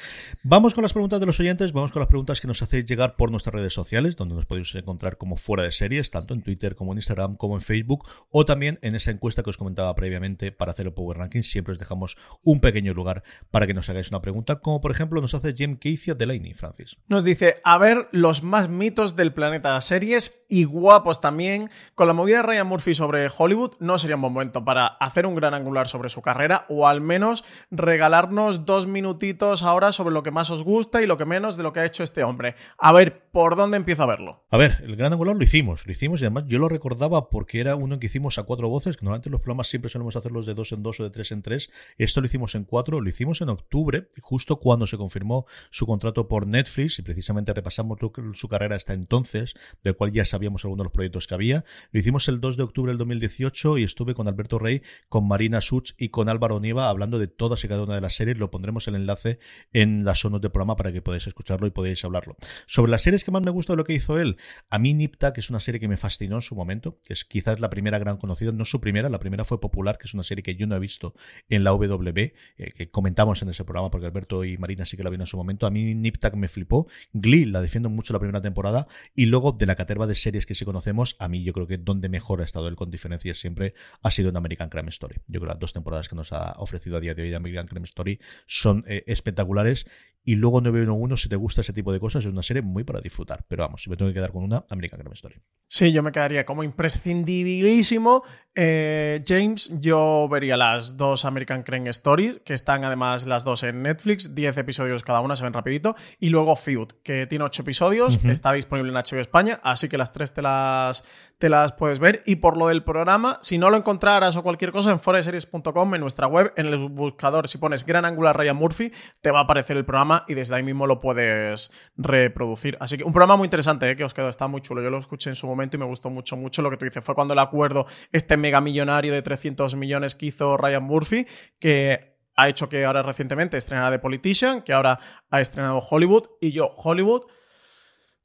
Vamos con las preguntas de los oyentes, vamos con las preguntas que nos hacéis llegar por nuestras redes sociales, donde nos podéis encontrar como fuera de series, tanto en Twitter como en Instagram, como en Facebook, o también en esa encuesta que os comentaba previamente para hacer el Power Rankings. Siempre os dejamos un pequeño lugar para que nos hagáis una pregunta, como por ejemplo nos hace Jem Keithia Delaney, Francis. Nos dice, a ver los más mitos del planeta series y guapos también. Con la movida de Ryan Murphy sobre Hollywood, no sería un buen momento para hacer un gran angular sobre su carrera o al menos regalarnos dos minutitos ahora sobre lo que más os gusta y lo que menos de lo que ha hecho este hombre. A ver, ¿por dónde empiezo a verlo? A ver, el gran angular lo hicimos, lo hicimos y además yo lo recordaba porque era uno que hicimos a cuatro voces, que normalmente los programas siempre solemos hacerlos de dos en dos o de tres en tres. Esto lo hicimos en cuatro, lo hicimos en octubre, justo cuando se confirmó su contrato por Netflix y precisamente repasamos su carrera hasta entonces, del cual ya sabíamos algunos de los proyectos que había. Lo hicimos el 2 de octubre del 2018 y estuve con Alberto Rey, con Marina Such y con Álvaro Nieva hablando de todas y cada una de las series. Lo pondremos el enlace en las sonos del programa para que podáis escucharlo y podáis hablarlo. Sobre las series que más me gusta de lo que hizo él, a mí Nipta, que es una serie que me fascinó en su momento, que es quizás la primera gran conocida, no su primera, la primera fue Popular, que es una serie que yo no he visto en la WB, eh, que comentamos en ese programa porque Alberto y Marina sí que la vieron en su momento. A mí Niptak me flipó. Glee la defiendo mucho la primera temporada y luego de la caterva de series que sí conocemos, a mí yo creo que donde mejor ha estado él con diferencias siempre ha sido en American Crime Story. Yo creo que las dos temporadas que nos ha ofrecido a día de hoy American Crime Story son eh, espectaculares y luego 911, si te gusta ese tipo de cosas, es una serie muy para disfrutar. Pero vamos, si me tengo que quedar con una, American Crime Story. Sí, yo me quedaría como imprescindibilísimo. Eh, James, yo vería las dos American Crime Stories, que están además las dos en Netflix, 10 episodios cada una, se ven rapidito. Y luego Feud, que tiene 8 episodios, está disponible en HBO España, así que las tres te las, te las puedes ver. Y por lo del programa, si no lo encontraras o cualquier cosa, en foreseries.com, en nuestra web, en el buscador, si pones Gran Angular Ryan Murphy, te va a aparecer el programa y desde ahí mismo lo puedes reproducir. Así que un programa muy interesante, ¿eh? que os quedó, está muy chulo. Yo lo escuché en su momento y me gustó mucho, mucho lo que tú dices. Fue cuando el acuerdo, este mega millonario de 300 millones que hizo Ryan Murphy, que ha hecho que ahora recientemente estrenara The Politician, que ahora ha estrenado Hollywood, y yo, Hollywood.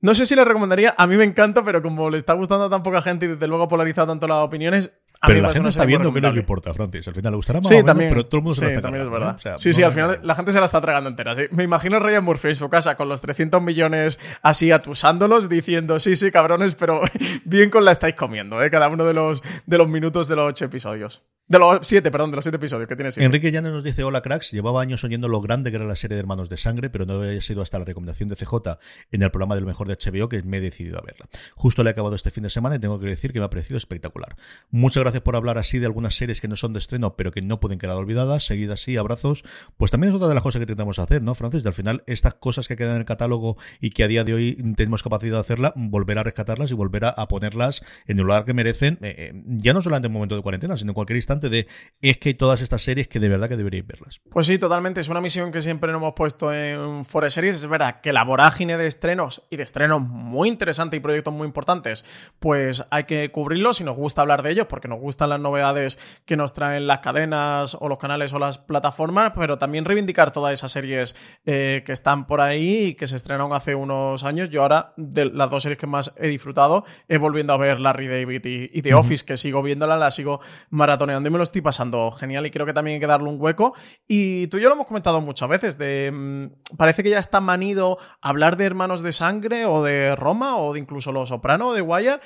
No sé si le recomendaría, a mí me encanta, pero como le está gustando a tan poca gente y desde luego ha polarizado tanto las opiniones, pero la gente está viendo que no le importa, Francis. Al final le gustará más sí, o menos, también, pero todo el mundo se sí, la está también es verdad. ¿no? O sea, sí, no sí, al final la gente se la está tragando entera. sí. Me imagino Ryan Murphy en su casa con los 300 millones así atusándolos, diciendo, sí, sí, cabrones, pero [laughs] bien con la estáis comiendo, ¿eh? Cada uno de los, de los minutos de los ocho episodios. De los siete, perdón, de los siete episodios que tiene siete. Enrique Llanes nos dice, hola cracks, llevaba años oyendo lo grande que era la serie de Hermanos de Sangre, pero no había sido hasta la recomendación de CJ en el programa de lo mejor de HBO que me he decidido a verla. Justo le he acabado este fin de semana y tengo que decir que me ha parecido espectacular. Muchas gracias por hablar así de algunas series que no son de estreno, pero que no pueden quedar olvidadas. Seguid así, abrazos. Pues también es otra de las cosas que intentamos hacer, ¿no, Francis? De al final, estas cosas que quedan en el catálogo y que a día de hoy tenemos capacidad de hacerla, volver a rescatarlas y volver a, a ponerlas en el lugar que merecen, eh, eh, ya no solamente en un momento de cuarentena, sino en cualquier instante de es que hay todas estas series que de verdad que deberíais verlas. Pues sí, totalmente. Es una misión que siempre nos hemos puesto en Forest Series. Es verdad que la vorágine de estrenos y de estrenos muy interesantes y proyectos muy importantes, pues hay que cubrirlos y nos gusta hablar de ellos porque nos gustan las novedades que nos traen las cadenas o los canales o las plataformas, pero también reivindicar todas esas series eh, que están por ahí y que se estrenaron hace unos años. Yo ahora, de las dos series que más he disfrutado, he volviendo a ver Larry David y, y The Office, que sigo viéndola, la sigo maratoneando y me lo estoy pasando genial y creo que también hay que darle un hueco. Y tú y yo lo hemos comentado muchas veces, de mm, parece que ya está manido hablar de Hermanos de Sangre o de Roma o de incluso Los Soprano o de Wire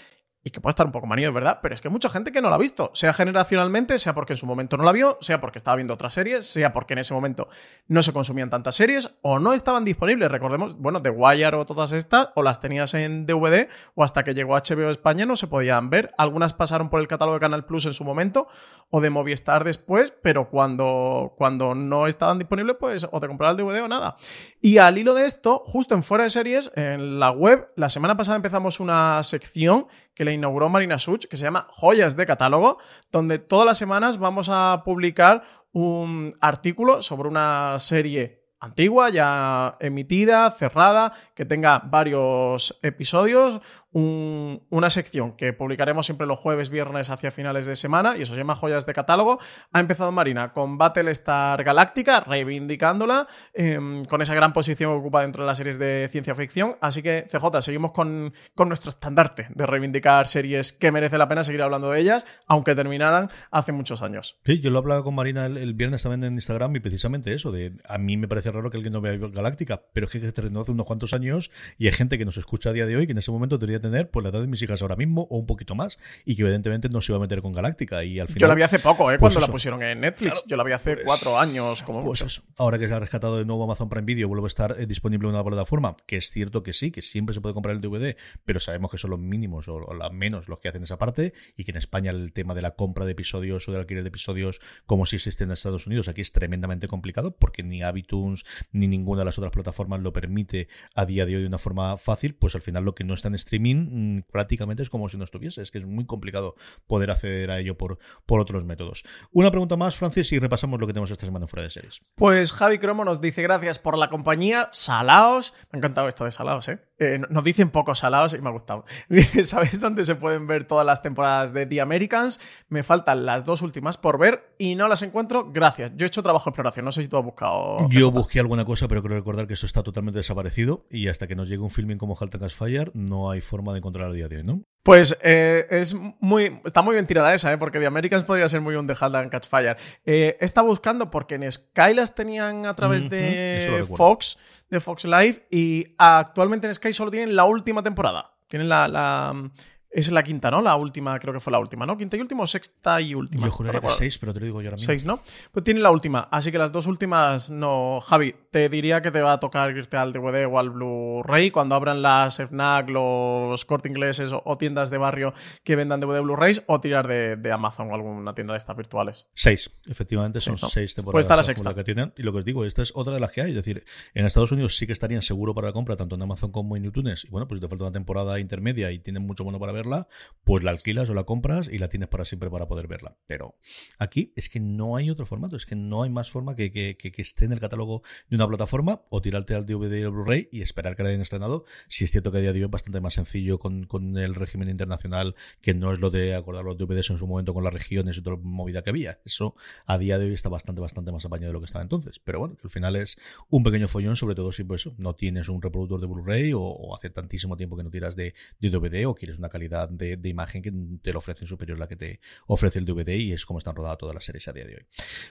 y que puede estar un poco manido, es verdad, pero es que hay mucha gente que no la ha visto, sea generacionalmente, sea porque en su momento no la vio, sea porque estaba viendo otras series, sea porque en ese momento no se consumían tantas series o no estaban disponibles. Recordemos, bueno, The Wire o todas estas, o las tenías en DVD o hasta que llegó HBO España no se podían ver. Algunas pasaron por el catálogo de Canal Plus en su momento o de Movistar después, pero cuando, cuando no estaban disponibles, pues o te comprabas el DVD o nada. Y al hilo de esto, justo en Fuera de Series, en la web, la semana pasada empezamos una sección que le inauguró Marina Such, que se llama Joyas de Catálogo, donde todas las semanas vamos a publicar un artículo sobre una serie antigua, ya emitida, cerrada, que tenga varios episodios, un- una sección que publicaremos siempre los jueves, viernes hacia finales de semana, y eso se llama Joyas de Catálogo. Ha empezado Marina con Battlestar Galáctica, reivindicándola, em, con esa gran posición que ocupa dentro de las series de ciencia ficción. Así que, CJ, seguimos con, con nuestro estandarte de reivindicar series que merece la pena seguir hablando de ellas, aunque terminaran hace muchos años. Sí, yo lo hablaba con Marina el, viernes también en Instagram y precisamente eso, de a mí me parece raro que alguien no vea Galáctica, pero es que se estrenó hace unos cuantos años y hay gente que nos escucha a día de hoy que en ese momento tener pues la edad de mis hijas ahora mismo o un poquito más y que evidentemente no se iba a meter con Galáctica y al final... Yo la vi hace poco, ¿eh? pues cuando la pusieron en Netflix. Claro, Yo la vi hace pues- cuatro años, como Pues mucho. Ahora que se ha rescatado de nuevo Amazon Prime Video, vuelve a estar eh, disponible en una plataforma, que es cierto que sí, que siempre se puede comprar el DVD, pero sabemos que son los mínimos o, o la menos los que hacen esa parte, y que en España el tema de la compra de episodios o del alquiler de episodios, como si existe en Estados Unidos, aquí es tremendamente complicado, porque ni iTunes ni ninguna de las otras plataformas lo permite a día de hoy de una forma fácil, pues al final lo que no está en streaming mm, prácticamente es como si no estuviese, es que es muy complicado poder acceder a ello por, por otros métodos. Una pregunta más, Francis, y repasamos lo que tenemos esta semana fuera de series. Pues Javi Cromo nos dice gracias por la compañía, salaos. Me ha encantado esto de salaos, ¿eh? Eh, nos dicen pocos salaos y me ha gustado. [laughs] ¿Sabéis dónde se pueden ver todas las temporadas de The Americans? Me faltan las dos últimas por ver y no las encuentro. Gracias. Yo he hecho trabajo de exploración. No sé si tú has buscado. Yo busqué alguna cosa, pero creo recordar que esto está totalmente desaparecido y hasta que nos llegue un filming como Halt and Catch Fire no hay forma de encontrar a día de hoy, ¿no? Pues eh, es muy, está muy bien tirada esa, ¿eh? porque The Americans podría ser muy un The Halt and Catch Fire. Eh, he estado buscando porque en Sky las tenían a través de. Fox, de Fox Live, y actualmente en Sky solo tienen la última temporada. Tienen la, la- es la quinta, ¿no? La última, creo que fue la última, ¿no? Quinta y última o sexta y última. Yo juraría que seis, pero te lo digo yo ahora mismo. Seis, ¿no? Pues tiene la última, así que las dos últimas no. Javi, te diría que te va a tocar irte al DVD o al Blu-ray cuando abran las FNAC, los corte ingleses o, o tiendas de barrio que vendan DVD Blu-rays o tirar de, de Amazon o alguna tienda de estas virtuales. Seis, efectivamente, son Sí, ¿no? seis temporadas. Pues está la sexta. que tienen. Y lo que os digo, esta es otra de las que hay. Es decir, en Estados Unidos sí que estarían seguro para la compra, tanto en Amazon como en iTunes. Y bueno, pues si te falta una temporada intermedia y tienes mucho bueno para verla, pues la alquilas o la compras y la tienes para siempre para poder verla. Pero aquí es que no hay otro formato, es que no hay más forma que, que, que- esté en el catálogo de una plataforma o tirarte al DVD al Blu-ray y esperar que la hayan estrenado. Si es cierto que a día de hoy es bastante más sencillo con, con el régimen internacional, que no es lo de acordar los DVDs en su momento con las regiones y toda la movida que había. Eso a día de hoy está bastante, bastante más apañado de lo que estaba entonces. Pero bueno, que al final es un pequeño follón, sobre todo si pues, no tienes un reproductor de Blu-ray o, o hace tantísimo tiempo que no tiras de DVD o quieres una calidad de, de imagen que te lo ofrecen superior a la que te ofrece el DVD y es como están rodadas todas las series a día de hoy.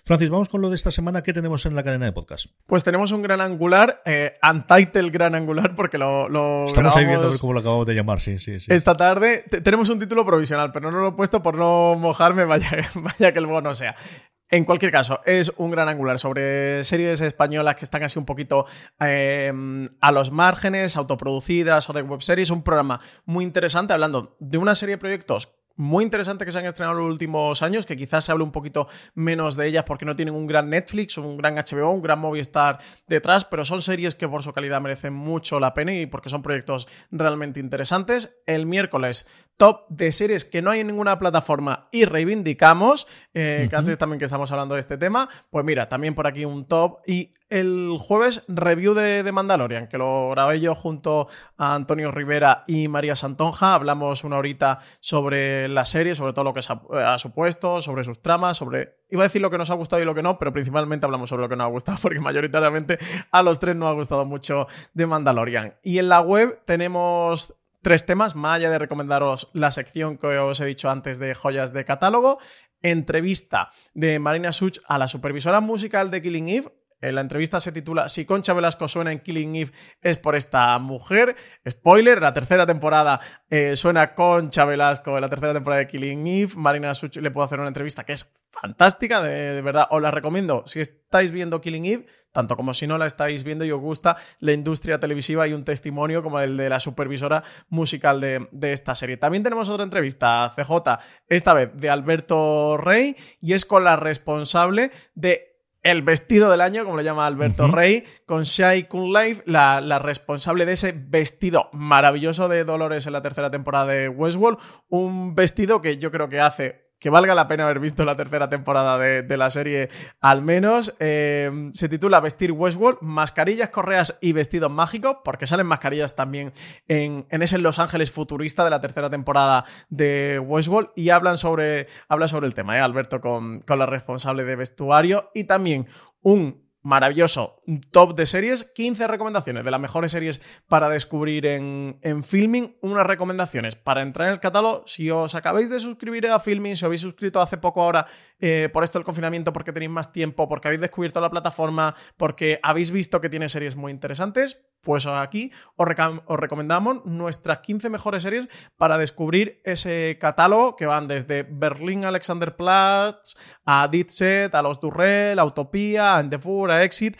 Francis, vamos con lo de esta semana. ¿Qué tenemos en la cadena de podcast? Pues tenemos un gran angular, eh, Untitled gran angular, porque lo, lo Estamos ahí viendo cómo lo acabamos de llamar, sí, sí, sí. esta tarde. Te- tenemos un título provisional, pero no lo he puesto por no mojarme, vaya, [laughs] vaya que luego no sea. En cualquier caso, es un gran angular sobre series españolas que están así un poquito eh, a los márgenes, autoproducidas o de webseries. Un programa muy interesante hablando de una serie de proyectos muy interesante que se han estrenado en los últimos años, que quizás se hable un poquito menos de ellas porque no tienen un gran Netflix, un gran HBO, un gran Movistar detrás, pero son series que por su calidad merecen mucho la pena y porque son proyectos realmente interesantes. El miércoles, top de series que no hay en ninguna plataforma y reivindicamos, eh, que antes también que estamos hablando de este tema, pues mira, también por aquí un top y el jueves review de, Mandalorian, que lo grabé yo junto a Antonio Rivera y María Santonja. Hablamos una horita sobre la serie, sobre todo lo que ha, ha supuesto, sobre sus tramas, sobre... Iba a decir lo que nos ha gustado y lo que no, pero principalmente hablamos sobre lo que nos ha gustado, [laughs] porque mayoritariamente a los tres nos ha gustado mucho de Mandalorian. Y en la web tenemos tres temas, más allá de recomendaros la sección que os he dicho antes de joyas de catálogo, entrevista de Marina Such a la supervisora musical de Killing Eve. Eh, La entrevista se titula Si Concha Velasco suena en Killing Eve es por esta mujer. Spoiler, la tercera temporada eh, suena Concha Velasco en la tercera temporada de Killing Eve. Marina Such le puedo hacer una entrevista que es fantástica, de, verdad. Os la recomiendo si estáis viendo Killing Eve, tanto como si no la estáis viendo y os gusta la industria televisiva y un testimonio como el de la supervisora musical de, de esta serie. También tenemos otra entrevista, CJ, esta vez de Alberto Rey, y es con la responsable de el vestido del año, como le llama Alberto. Rey, con Shai Kun Life, la, la responsable de ese vestido maravilloso de Dolores en la tercera temporada de Westworld. Un vestido que yo creo que hace que valga la pena haber visto la tercera temporada de, de la serie al menos. Eh, se titula Vestir Westworld, mascarillas, correas y vestidos mágicos, porque salen mascarillas también en, en ese Los Ángeles futurista de la tercera temporada de Westworld y hablan sobre, sobre el tema, ¿eh? Alberto, con, con la responsable de vestuario y también un maravilloso top de series, 15 recomendaciones de las mejores series para descubrir en, en Filming, unas recomendaciones para entrar en el catálogo. Si os acabáis de suscribir a Filming, si os habéis suscrito hace poco ahora eh, por esto del confinamiento, porque tenéis más tiempo, porque habéis descubierto la plataforma, porque habéis visto que tiene series muy interesantes, pues aquí os, os, recomendamos nuestras 15 mejores series para descubrir ese catálogo que van desde Berlín Alexanderplatz a Ditset, a Los Durrell, a Utopía, a Endeavour, a Exit,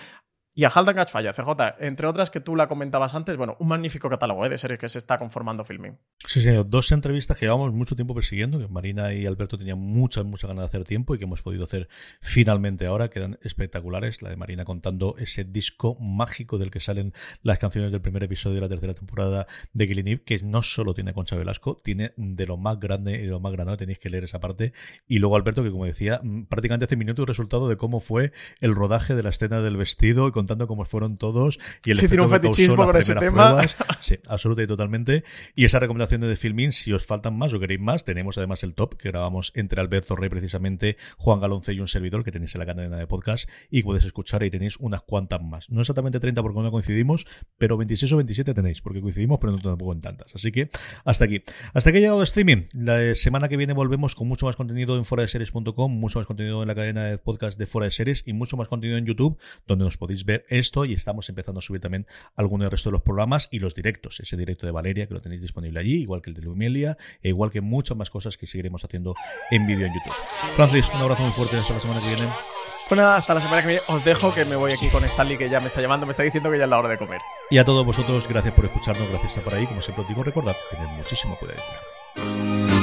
y a Haldan Falla, CJ, entre otras que tú la comentabas antes, bueno, un magnífico catálogo ¿eh? de series que se está conformando Filming. Sí, señor, dos entrevistas que llevamos mucho tiempo persiguiendo, que Marina y Alberto tenían muchas, muchas ganas de hacer tiempo y que hemos podido hacer finalmente ahora, quedan espectaculares. La de Marina contando ese disco mágico del que salen las canciones del primer episodio de la tercera temporada de Killing Eve, que no solo tiene a Concha Velasco, tiene de lo más grande y de lo más grande, tenéis que leer esa parte. Y luego Alberto, que como decía, mm, prácticamente hace minutos el resultado de cómo fue el rodaje de la escena del vestido y con contando cómo fueron todos y el sí, tiene un fetichismo con ese tema. Sí, absolutamente y totalmente. Y esa recomendación de Filmin, si os faltan más o queréis más, tenemos además el top que grabamos entre Alberto Rey precisamente, Juan Galonce y un servidor que tenéis en la cadena de podcast y podéis escuchar y tenéis unas cuantas más. No exactamente 30 porque no coincidimos, pero 26 o 27 tenéis porque coincidimos, pero no tampoco en tantas. Así que hasta aquí. Hasta aquí ha llegado streaming. La semana que viene volvemos con mucho más contenido en foradeseries.com, mucho más contenido en la cadena de podcast de Fuera de Series y mucho más contenido en YouTube, donde os podéis ver esto y estamos empezando a subir también algunos del resto de los programas y los directos. Ese directo de Valeria que lo tenéis disponible allí, igual que el de Lumelia, e igual que muchas más cosas que seguiremos haciendo en vídeo en YouTube. Francis, un abrazo muy fuerte hasta la semana que viene. Pues nada, hasta la semana que viene. Os dejo que me voy aquí con Stanley que ya me está llamando, me está diciendo que ya es la hora de comer. Y a todos vosotros, gracias por escucharnos, gracias por estar por ahí. Como siempre os digo, recordad, tened muchísimo cuidado fuera.